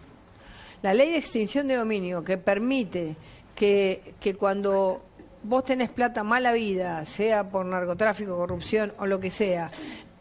La ley de extinción de dominio que permite que, que cuando vos tenés plata mala vida, sea por narcotráfico, corrupción o lo que sea,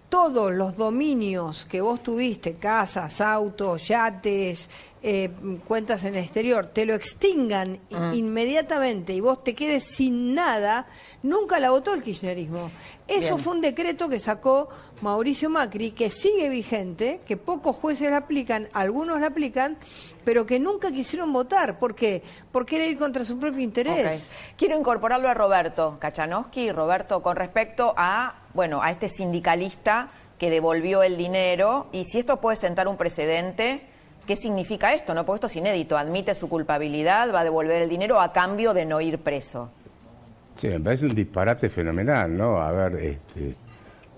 todos los dominios que vos tuviste, casas, autos, yates, eh, cuentas en el exterior, te lo extingan mm. inmediatamente y vos te quedes sin nada, nunca la votó el kirchnerismo. Eso fue un decreto que sacó Mauricio Macri, que sigue vigente, que pocos jueces la aplican, algunos la aplican, pero que nunca quisieron votar. ¿Por qué? Porque era ir contra su propio interés. Quiero incorporarlo a Roberto Kachanowski. Roberto, con respecto a, bueno, a este sindicalista que devolvió el dinero y si esto puede sentar un precedente ¿Qué significa esto? No, porque esto es inédito. Admite su culpabilidad, va a devolver el dinero a cambio de no ir preso. Sí, me parece un disparate fenomenal, ¿no? A ver, este...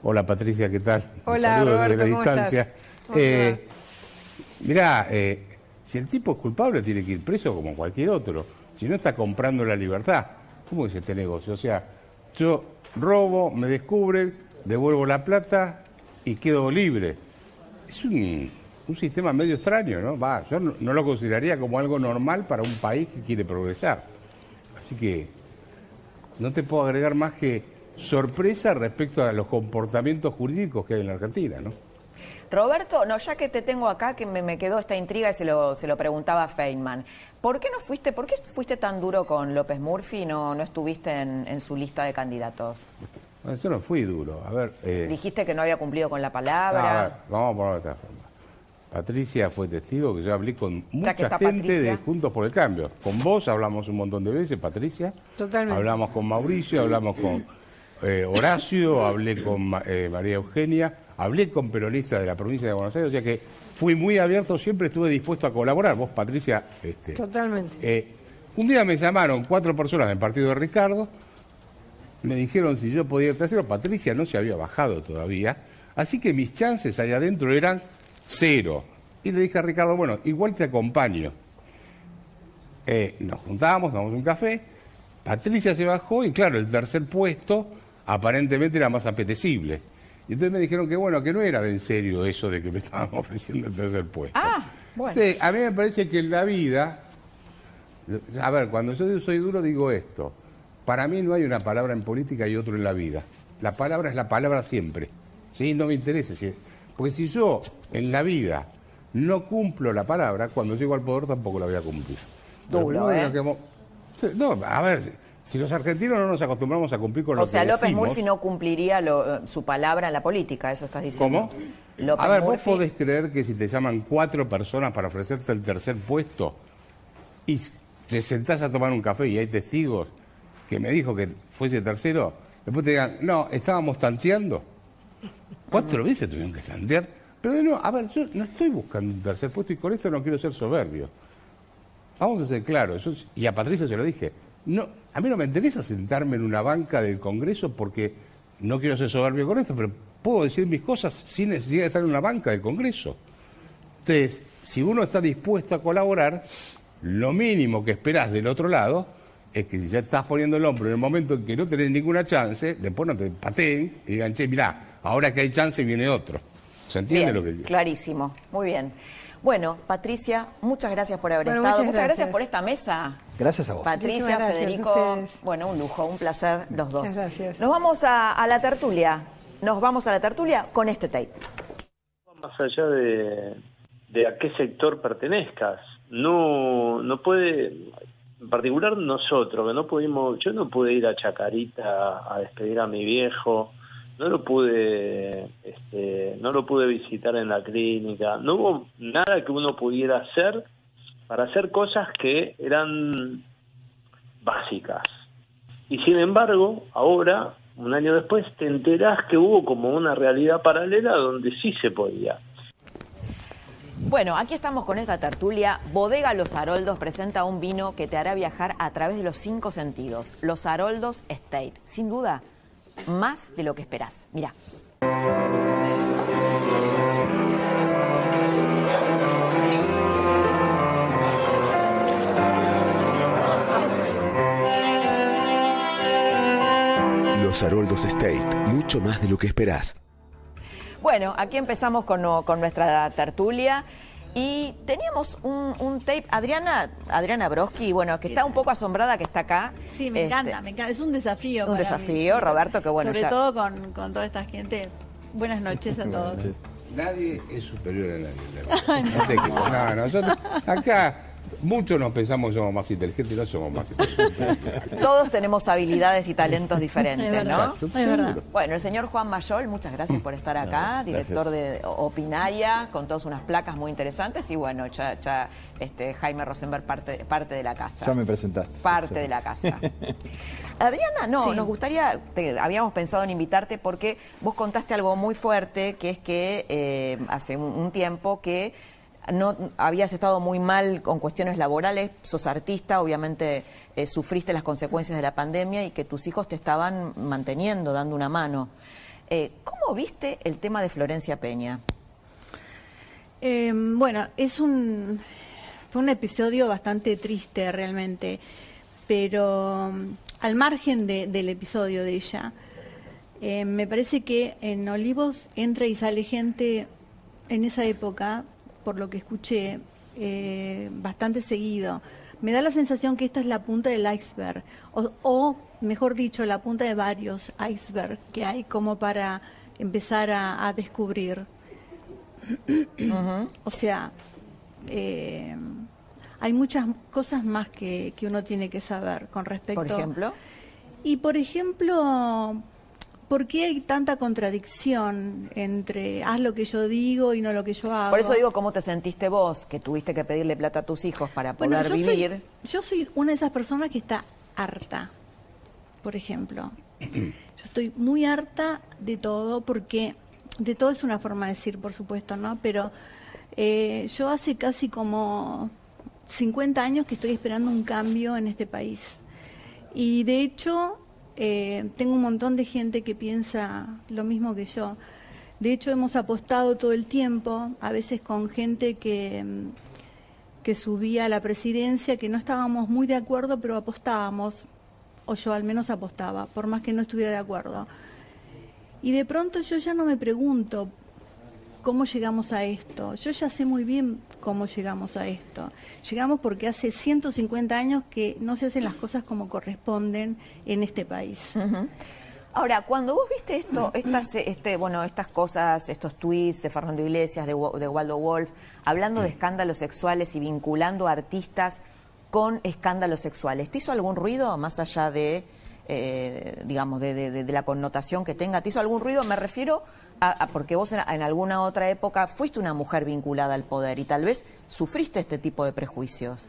Hola Patricia, ¿qué tal? Hola, Saludos desde la distancia. Eh, mirá, eh, Si el tipo es culpable, tiene que ir preso como cualquier otro. Si no, está comprando la libertad. ¿Cómo es este negocio? O sea, yo robo, me descubren, devuelvo la plata y quedo libre. Es un, sistema medio extraño, ¿no? Va, yo no, lo consideraría como algo normal para un país que quiere progresar. Así que no te puedo agregar más que sorpresa respecto a los comportamientos jurídicos que hay en la Argentina, ¿no? Roberto, no, ya que te tengo acá, que me, quedó esta intriga y se lo, se lo preguntaba a Feynman. ¿Por qué no fuiste, por qué fuiste tan duro con López Murphy y no, no estuviste en, su lista de candidatos? Bueno, yo no fui duro. A ver. Eh, Dijiste que no había cumplido con la palabra. a ver, vamos a ponerlo de esta forma. Patricia fue testigo que yo hablé con mucha gente de Juntos por el Cambio. Con vos hablamos un montón de veces, Patricia. Totalmente. Hablamos con Mauricio, hablamos con eh, Horacio, hablé con eh, María Eugenia, hablé con peronistas de la provincia de Buenos Aires, o sea que fui muy abierto, siempre estuve dispuesto a colaborar. Vos, Patricia. Este, Totalmente. Eh, un día me llamaron cuatro personas del partido de Ricardo, me dijeron si yo podía ir tercero. Patricia no se había bajado todavía, así que mis chances allá adentro eran cero. Y le dije a Ricardo, bueno, igual te acompaño. Eh, nos juntábamos, tomamos un café, Patricia se bajó y claro, el tercer puesto aparentemente era más apetecible. Y entonces me dijeron que bueno, que no era en serio eso de que me estaban ofreciendo el tercer puesto. Ah, bueno. a mí me parece que en la vida, a ver, cuando yo soy duro digo esto, para mí no hay una palabra en política y otro en la vida. La palabra es la palabra siempre. ¿sí? No me interesa. Porque si yo en la vida no cumplo la palabra, cuando llego al poder tampoco la voy a cumplir. Duro, ¿eh? no, a ver, si los argentinos no nos acostumbramos a cumplir con lo que O sea, López Murphy no cumpliría eh, su palabra en la política, eso estás diciendo. ¿Cómo? a ver, vos podés creer que si te llaman cuatro personas para ofrecerte el tercer puesto y te sentás a tomar un café y hay testigos que me dijo que fuese tercero, después te digan, no, estábamos tanteando. Cuatro veces tuvieron que tantear. Pero de nuevo, a ver, yo no estoy buscando un tercer puesto y con esto no quiero ser soberbio. Vamos a ser claros, y a Patricio se lo dije, no, a mí no me interesa sentarme en una banca del Congreso porque no quiero ser soberbio con esto, pero puedo decir mis cosas sin necesidad de estar en una banca del Congreso. Entonces, si uno está dispuesto a colaborar, lo mínimo que esperás del otro lado es que si ya estás poniendo el hombro en el momento en que no tenés ninguna chance, después no te pateen y digan, che, mirá, ahora que hay chance viene otro. ¿Se entiende lo que Clarísimo, muy bien. Bueno, Patricia, muchas gracias por haber estado. Muchas, gracias. por esta mesa. Gracias a vos. Patricia, Federico, bueno, un lujo, un placer los dos. gracias. Nos vamos a, la tertulia. Nos vamos a la tertulia con este tape. Más allá de, a qué sector pertenezcas, no, no puede, en particular nosotros, que no pudimos, yo no pude ir a Chacarita a despedir a mi viejo, no lo pude este, no lo pude visitar en la clínica no hubo nada que uno pudiera hacer para hacer cosas que eran básicas y sin embargo ahora un año después te enterás que hubo como una realidad paralela donde sí se podía bueno, aquí estamos con esta tertulia. Bodega Los Haroldos presenta un vino que te hará viajar a través de los cinco sentidos. Los Haroldos Estate. Sin duda, más de lo que esperás. Mira. Los Haroldos State, mucho más de lo que esperás. Bueno, aquí empezamos con, con nuestra tertulia. Y teníamos un, tape, Adriana, Adriana Broski, bueno, que está un poco asombrada que está acá. Sí, me encanta, este, me encanta. Es un desafío. Un desafío, Roberto, que bueno. Sobre todo con, con, toda esta gente. Buenas noches a todos. Nadie es superior a nadie. no, no, nosotros acá Muchos nos pensamos que somos más inteligentes y no somos más inteligentes. Todos tenemos habilidades y talentos diferentes, ¿no? Es verdad. Bueno, el señor Juan Mayol, muchas gracias por estar acá, director de Opinaya, con todas unas placas muy interesantes. Y bueno, ya, ya este, Jaime Rosenberg, parte, parte de la casa. Ya me presentaste. Parte de la casa. Adriana, no, nos gustaría, habíamos pensado en invitarte porque vos contaste algo muy fuerte, que es que eh, hace un tiempo que no habías estado muy mal con cuestiones laborales, sos artista, obviamente eh, sufriste las consecuencias de la pandemia y que tus hijos te estaban manteniendo, dando una mano. Eh, ¿Cómo viste el tema de Florencia Peña? Em, bueno, es un fue un episodio bastante triste realmente, pero mm, al margen del episodio de ella, eh, me parece que en Olivos entra y sale gente en esa época, por lo que escuché, eh, bastante seguido. Me da la sensación que esta es la punta del iceberg, o, mejor dicho, la punta de varios icebergs que hay como para empezar a, descubrir. O sea, eh, hay muchas cosas más que, que uno tiene que saber con respecto. Por ejemplo. Y por ejemplo, ¿por qué hay tanta contradicción entre haz lo que yo digo y no lo que yo hago? Por eso digo, ¿cómo te sentiste vos que tuviste que pedirle plata a tus hijos para poder vivir? yo soy una de esas personas que está harta, por ejemplo. yo estoy muy harta de todo porque de todo es una forma de decir, por supuesto, ¿no? Pero eh, yo hace casi como 50 años que estoy esperando un cambio en este país. Y de hecho, eh, tengo un montón de gente que piensa lo mismo que yo. De hecho, hemos apostado todo el tiempo, a veces con gente que, mm, que subía a la presidencia, que no estábamos muy de acuerdo, pero apostábamos, o yo al menos apostaba, por más que no estuviera de acuerdo. Y de pronto yo ya no me pregunto cómo llegamos a esto. Yo ya sé muy bien cómo llegamos a esto. Llegamos porque hace 150 años que no se hacen las cosas como corresponden en este país. Ahora, cuando vos viste esto, estas, este, bueno, estas cosas, estos tweets de Fernando Iglesias, de, de Waldo Wolf, hablando de escándalos sexuales y vinculando a artistas con escándalos sexuales, ¿te hizo algún ruido más allá de, eh, digamos, de, la connotación que tenga? ¿Te hizo algún ruido? Me refiero porque vos en, alguna otra época fuiste una mujer vinculada al poder y tal vez sufriste este tipo de prejuicios.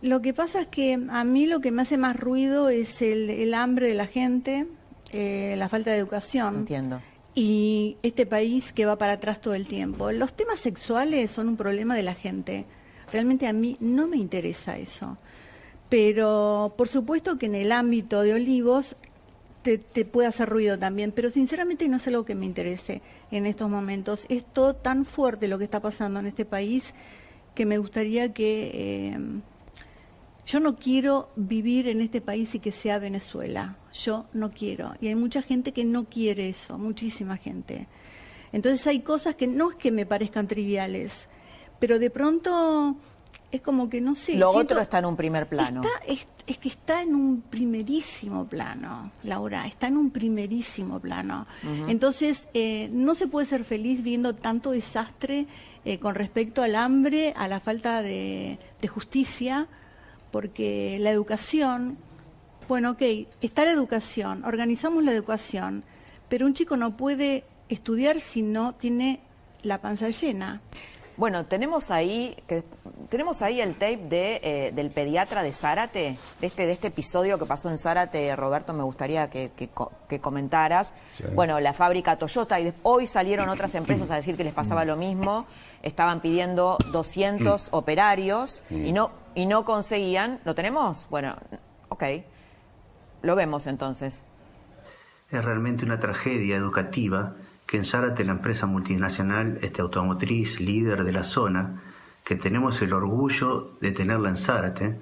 Lo que pasa es que a mí lo que me hace más ruido es el, hambre de la gente, eh, la falta de educación. Entiendo. Y este país que va para atrás todo el tiempo. Los temas sexuales son un problema de la gente. Realmente a mí no me interesa eso. Pero por supuesto que en el ámbito de Olivos te, puede hacer ruido también, pero sinceramente no es algo que me interese en estos momentos. Es todo tan fuerte lo que está pasando en este país que me gustaría que... Eh, yo no quiero vivir en este país y que sea Venezuela. Yo no quiero. Y hay mucha gente que no quiere eso, muchísima gente. Entonces hay cosas que no es que me parezcan triviales, pero de pronto es como que no sé. Lo otro está en un primer plano. es, que está en un primerísimo plano, Laura, está en un primerísimo plano. Entonces, eh, no se puede ser feliz viendo tanto desastre eh, con respecto al hambre, a la falta de, de justicia, porque la educación, bueno, ok, está la educación, organizamos la educación, pero un chico no puede estudiar si no tiene la panza llena. Bueno, tenemos ahí, que, tenemos ahí el tape de, eh, del pediatra de Zárate, de este, de este episodio que pasó en Zárate, Roberto, me gustaría que, comentaras. Bueno, la fábrica Toyota, y hoy salieron otras empresas a decir que les pasaba lo mismo, estaban pidiendo 200 mm. operarios y, no, y no conseguían. ¿Lo tenemos? Bueno, ok, lo vemos entonces. Es realmente una tragedia educativa que en Zárate, la empresa multinacional este, automotriz líder de la zona, que tenemos el orgullo de tenerla en Zárate,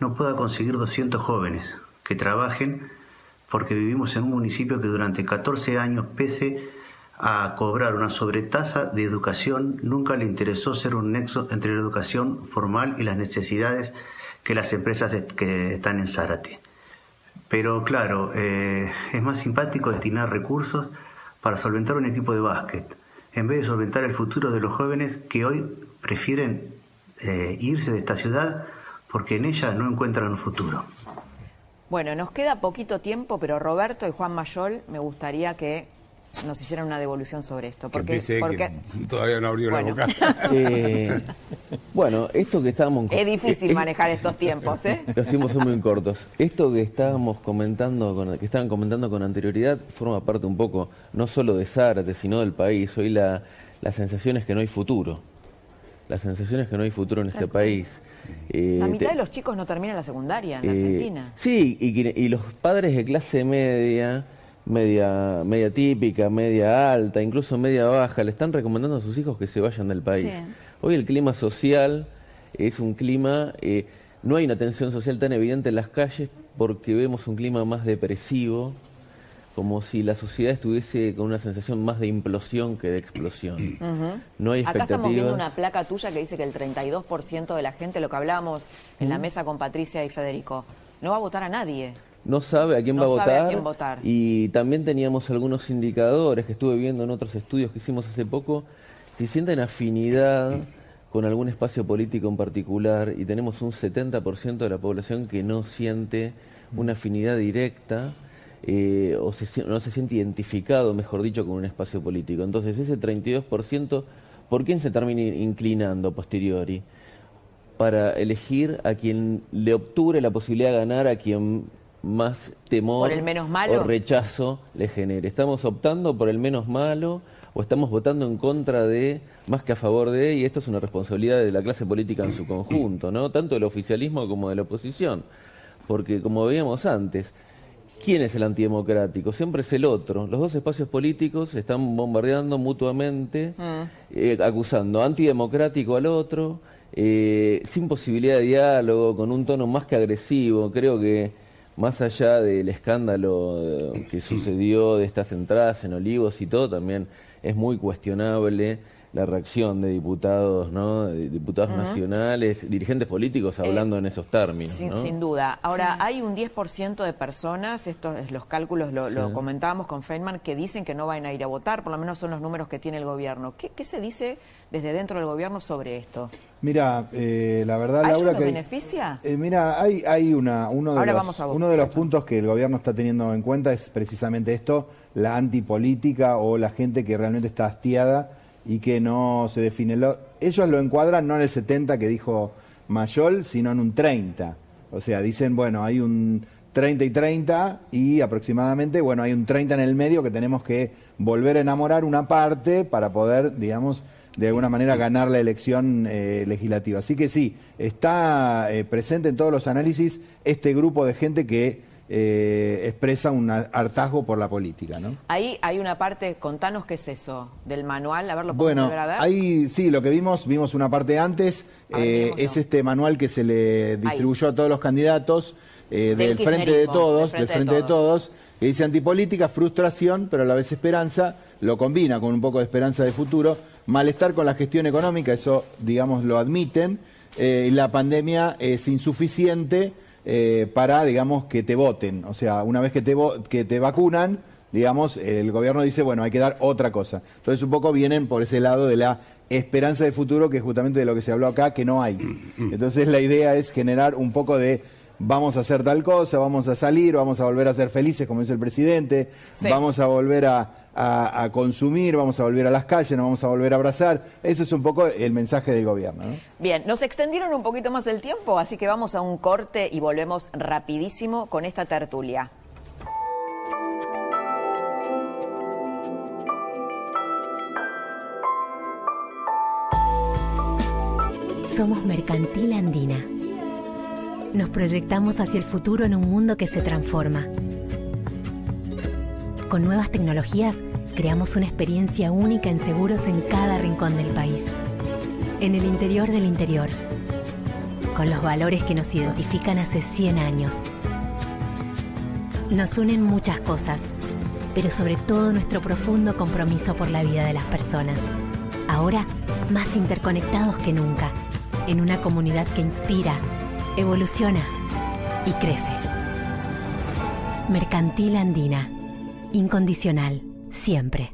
no pueda conseguir 200 jóvenes que trabajen porque vivimos en un municipio que durante 14 años, pese a cobrar una sobretasa de educación, nunca le interesó ser un nexo entre la educación formal y las necesidades que las empresas que están en Zárate. Pero claro, eh, es más simpático destinar recursos para solventar un equipo de básquet, en vez de solventar el futuro de los jóvenes que hoy prefieren eh, irse de esta ciudad porque en ella no encuentran un futuro. Bueno, nos queda poquito tiempo, pero Roberto y Juan Mayol me gustaría que nos hicieran una devolución sobre esto. Porque, porque... todavía no abrió la boca. Eh, bueno, esto que estábamos... Es difícil manejar estos tiempos, ¿eh? Los tiempos son muy cortos. Esto que estábamos comentando, con, que estaban comentando con anterioridad, forma parte un poco, no solo de Zárate, sino del país. Hoy la, la sensación es que no hay futuro. La sensación es que no hay futuro en este país. la mitad de los chicos no terminan la secundaria en eh, Argentina. Sí, y, y los padres de clase media media, media típica, media alta, incluso media baja, le están recomendando a sus hijos que se vayan del país. Hoy el clima social es un clima, eh, no hay una tensión social tan evidente en las calles porque vemos un clima más depresivo, como si la sociedad estuviese con una sensación más de implosión que de explosión. No hay expectativas. Acá estamos viendo una placa tuya que dice que el 32% de la gente, lo que hablábamos en la mesa con Patricia y Federico, no va a votar a nadie. No sabe a quién, No va, a votar, quién votar. Y también teníamos algunos indicadores que estuve viendo en otros estudios que hicimos hace poco, si sienten afinidad con algún espacio político en particular y tenemos un 70% de la población que no siente una afinidad directa eh, o se no se siente identificado, mejor dicho, con un espacio político. Entonces, ese 32%, ¿por quién se termina inclinando a posteriori? Para elegir a quien le obture la posibilidad de ganar, a quien más temor ¿Por el menos malo? o rechazo le genere. ¿Estamos optando por el menos malo o estamos votando en contra de, más que a favor de, y esto es una responsabilidad de la clase política en su conjunto, ¿no? Tanto del oficialismo como de la oposición. Porque, como veíamos antes, ¿quién es el antidemocrático? Siempre es el otro. Los dos espacios políticos están bombardeando mutuamente, eh, acusando antidemocrático al otro, eh, sin posibilidad de diálogo, con un tono más que agresivo. Creo que más allá del escándalo eh, que sucedió de estas entradas en Olivos y todo, también es muy cuestionable la reacción de diputados, ¿no? De diputados nacionales, dirigentes políticos hablando en esos términos. Sin, ¿no? sin duda. Ahora, hay un 10% de personas, estos los cálculos lo, comentábamos con Feynman, que dicen que no van a ir a votar, por lo menos son los números que tiene el gobierno. ¿Qué, qué se dice desde dentro del gobierno sobre esto? Mira, eh, la verdad, ¿A Laura, que... beneficia? Eh, mira, hay, hay una, uno, de Ahora los, vamos a vos, uno de los puntos que el gobierno está teniendo en cuenta es precisamente esto, la antipolítica o la gente que realmente está hastiada y que no se define. Lo- ellos lo encuadran no en el 70 que dijo Mayol, sino en un 30. O sea, dicen, bueno, hay un 30 y 30 y aproximadamente, bueno, hay un 30 en el medio que tenemos que volver a enamorar una parte para poder, digamos, de alguna manera ganar la elección eh, legislativa. Así que sí, está eh, presente en todos los análisis este grupo de gente que eh, expresa un hartazgo por la política, ¿no? Ahí hay una parte, contanos qué es eso, del manual, a ver, lo Bueno, volver a ver. ahí sí, lo que vimos, vimos una parte antes, eh, es este manual que se le distribuyó a todos los candidatos eh, Del del Frente de Todos, del del Frente de Todos, que dice antipolítica, frustración, pero a la vez esperanza, lo combina con un poco de esperanza de futuro, malestar con la gestión económica, eso digamos lo admiten, eh, la pandemia es insuficiente eh, para, digamos, que te voten. O sea, una vez que te, que te vacunan, digamos, el gobierno dice, bueno, hay que dar otra cosa. Entonces, un poco vienen por ese lado de la esperanza de futuro, que es justamente de lo que se habló acá, que no hay. Entonces, la idea es generar un poco de vamos a hacer tal cosa, vamos a salir, vamos a volver a ser felices, como dice el presidente, Sí. vamos a volver a, a- a consumir, vamos a volver a las calles, nos vamos a volver a abrazar. Ese es un poco el mensaje del gobierno. ¿no? Bien, nos extendieron un poquito más el tiempo, así que vamos a un corte y volvemos rapidísimo con esta tertulia. Somos Mercantil Andina. Nos proyectamos hacia el futuro en un mundo que se transforma. Con nuevas tecnologías, creamos una experiencia única en seguros en cada rincón del país. En el interior del interior. Con los valores que nos identifican hace 100 años. Nos unen muchas cosas, pero sobre todo nuestro profundo compromiso por la vida de las personas. Ahora, más interconectados que nunca, en una comunidad que inspira, evoluciona y crece. Mercantil Andina. Incondicional. Siempre.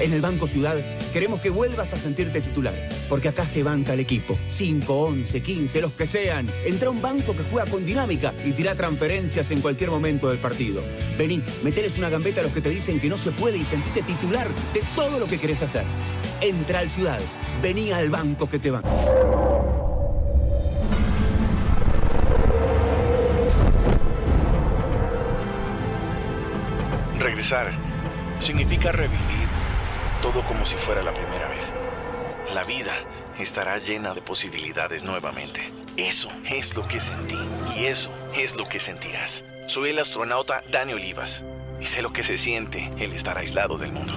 En el Banco Ciudad queremos que vuelvas a sentirte titular, porque acá se banca el equipo. 5, 11, 15, los que sean. Entra un banco que juega con dinámica y tira transferencias en cualquier momento del partido. Vení, meteles una gambeta a los que te dicen que no se puede y sentite titular de todo lo que querés hacer. Entra al Ciudad, vení al banco que te banca. Regresar significa revivir todo como si fuera la primera vez la vida estará llena de posibilidades nuevamente. Eso es lo que sentí y eso es lo que sentirás. Soy el astronauta Dani Olivas y sé lo que se siente el estar aislado del mundo.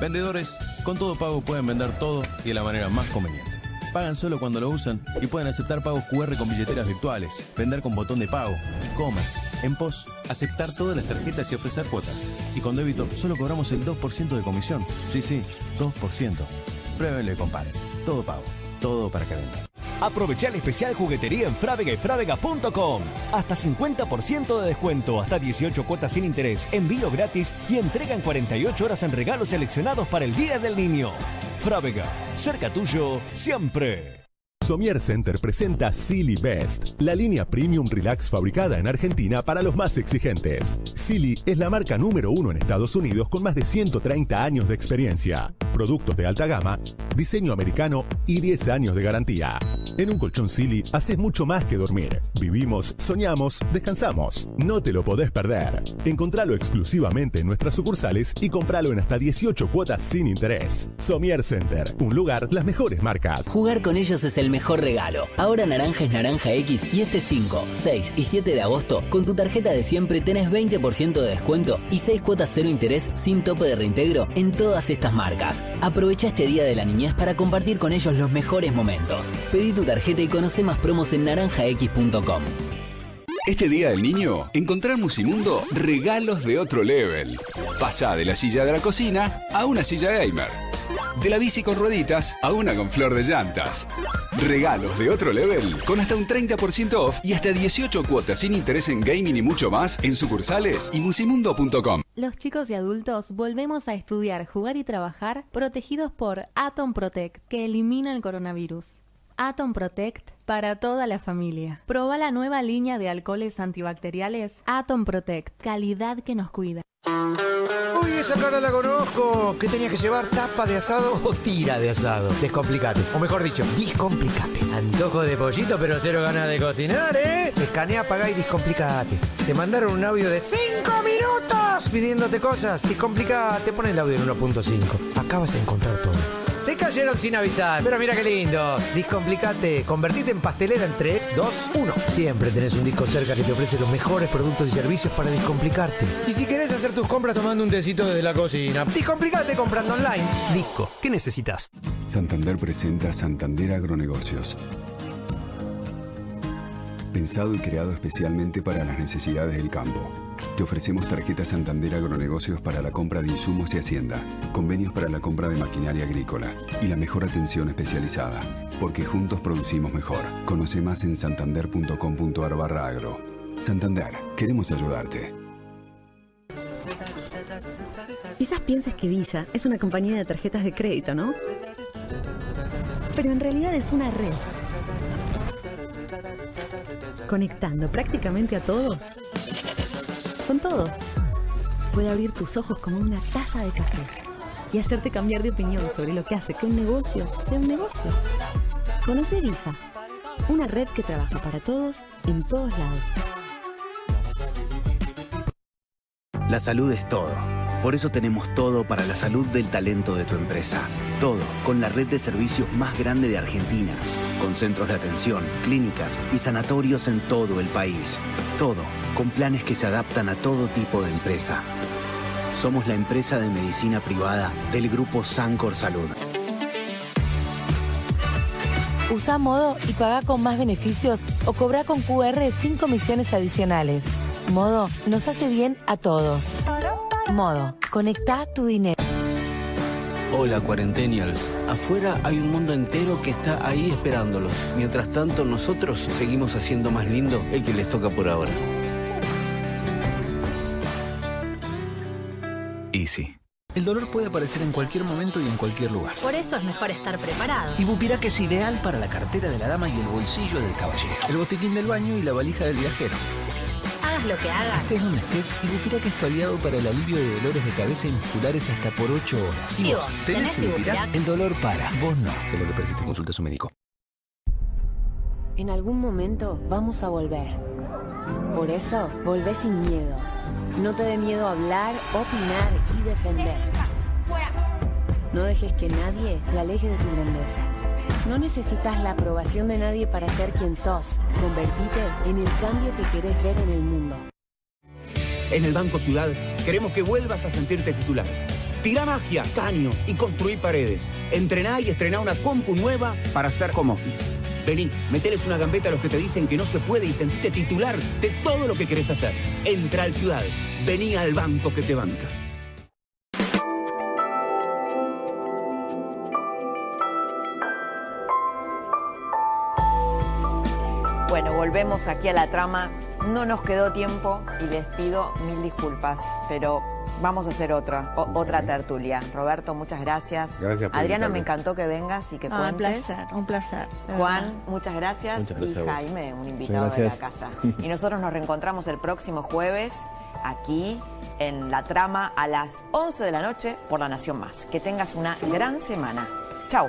Vendedores, con todo pago pueden vender todo y de la manera más conveniente Pagan solo cuando lo usan y pueden aceptar pagos QR con billeteras virtuales, vender con botón de pago, e-commerce, en pos, aceptar todas las tarjetas y ofrecer cuotas. Y con débito solo cobramos el 2% de comisión. Sí, sí, 2%. Pruébenlo y comparen. Todo pago, todo para que vendas. Aprovecha el especial juguetería en Frávega y Frávega.com. Hasta 50% de descuento, hasta 18 cuotas sin interés, envío gratis y entrega en 48 horas en regalos seleccionados para el Día del Niño. Frávega, cerca tuyo, siempre. Somier Center presenta Silly Best, la línea premium relax fabricada en Argentina para los más exigentes. Silly es la marca número uno en Estados Unidos con más de 130 años de experiencia. Productos de alta gama, diseño americano y 10 años de garantía. En un colchón Silly haces mucho más que dormir. Vivimos, soñamos, descansamos. No te lo podés perder. Encontralo exclusivamente en nuestras sucursales y compralo en hasta 18 cuotas sin interés. Somier Center, un lugar, las mejores marcas. Jugar con ellos es el mejor regalo. Ahora naranja es naranja X y este 5, 6 y 7 de agosto con tu tarjeta de siempre tenés 20% de descuento y 6 cuotas cero interés sin tope de reintegro en todas estas marcas. Aprovecha este día de la niñez para compartir con ellos los mejores momentos. Pedí tu tarjeta y conoce más promos en naranjax.com. Este día del niño, encontrar Musimundo regalos de otro level. Pasá de la silla de la cocina a una silla gamer. De la bici con rueditas a una con flor de llantas. Regalos de otro level con hasta un 30% off y hasta 18 cuotas sin interés en gaming y mucho más en sucursales y musimundo.com. Los chicos y adultos volvemos a estudiar, jugar y trabajar protegidos por Atom Protect, que elimina el coronavirus. Atom Protect para toda la familia. Proba la nueva línea de alcoholes antibacteriales Atom Protect, calidad que nos cuida. Uy, esa cara la conozco. ¿Qué tenías que llevar? ¿Tapa de asado o tira de asado? Descomplicate. O mejor dicho, discomplicate. Antojo de pollito, pero cero ganas de cocinar, ¿eh? Escanea, pagá y discomplicate. Te mandaron un audio de 5 minutos pidiéndote cosas. Discomplicate. Pon el audio en 1.5. Acá vas a encontrar todo. Te cayeron sin avisar, pero mira qué lindo. Discomplicate, convertite en pastelera en 3, 2, 1. Siempre tenés un disco cerca que te ofrece los mejores productos y servicios para discomplicarte. Y si querés hacer tus compras tomando un tecito desde la cocina, discomplicate comprando online. Disco, ¿qué necesitas? Santander presenta Santander Agronegocios. Pensado y creado especialmente para las necesidades del campo. Te ofrecemos tarjetas Santander Agronegocios para la compra de insumos y hacienda, convenios para la compra de maquinaria agrícola y la mejor atención especializada. Porque juntos producimos mejor. Conoce más en santander.com.ar barra agro. Santander, queremos ayudarte. Quizás pienses que Visa es una compañía de tarjetas de crédito, ¿no? Pero en realidad es una red. Conectando prácticamente a todos con todos. Puede abrir tus ojos como una taza de café y hacerte cambiar de opinión sobre lo que hace que un negocio sea un negocio. Conoce Visa, una red que trabaja para todos en todos lados. La salud es todo. Por eso tenemos todo para la salud del talento de tu empresa. Todo con la red de servicios más grande de Argentina, con centros de atención, clínicas y sanatorios en todo el país. Todo con planes que se adaptan a todo tipo de empresa. Somos la empresa de medicina privada del grupo Sancor Salud. Usa Modo y paga con más beneficios o cobra con QR sin comisiones adicionales. Modo nos hace bien a todos. Modo, conecta tu dinero. Hola cuarentenials, afuera hay un mundo entero que está ahí esperándolos. Mientras tanto nosotros seguimos haciendo más lindo el que les toca por ahora. Easy. El dolor puede aparecer en cualquier momento y en cualquier lugar. Por eso es mejor estar preparado. Y Bupirac es ideal para la cartera de la dama y el bolsillo del caballero. El botiquín del baño y la valija del viajero. Hagas lo que hagas. Estés donde estés y Bupirac es tu aliado para el alivio de dolores de cabeza y musculares hasta por 8 horas. Si ¿Y vos tenés tenés Ibupirac, el dolor para. Vos no. Sé lo que persiste, consulta a su médico. En algún momento vamos a volver. Por eso, volvé sin miedo. No te dé miedo hablar, opinar y defender. No dejes que nadie te aleje de tu grandeza. No necesitas la aprobación de nadie para ser quien sos. Convertite en el cambio que querés ver en el mundo. En el Banco Ciudad queremos que vuelvas a sentirte titular, Tira magia, caños y construí paredes. Entrená y estrená una compu nueva para hacer home office. Vení, meteles una gambeta a los que te dicen que no se puede y sentite titular de todo lo que querés hacer. Entra al Ciudad. Vení al banco que te banca. Bueno, volvemos aquí a la trama. No nos quedó tiempo y les pido mil disculpas, pero vamos a hacer otra, o- otra tertulia. Roberto, muchas gracias. Gracias por Adriana, invitarme. me encantó que vengas y que Ah, un cuentes. placer, un placer. Juan, muchas gracias. Muchas gracias y. Jaime, un invitado de la casa. Y nosotros nos reencontramos el próximo jueves aquí en La Trama a las 11 de la noche por La Nación Más. Que tengas una gran semana. Chau.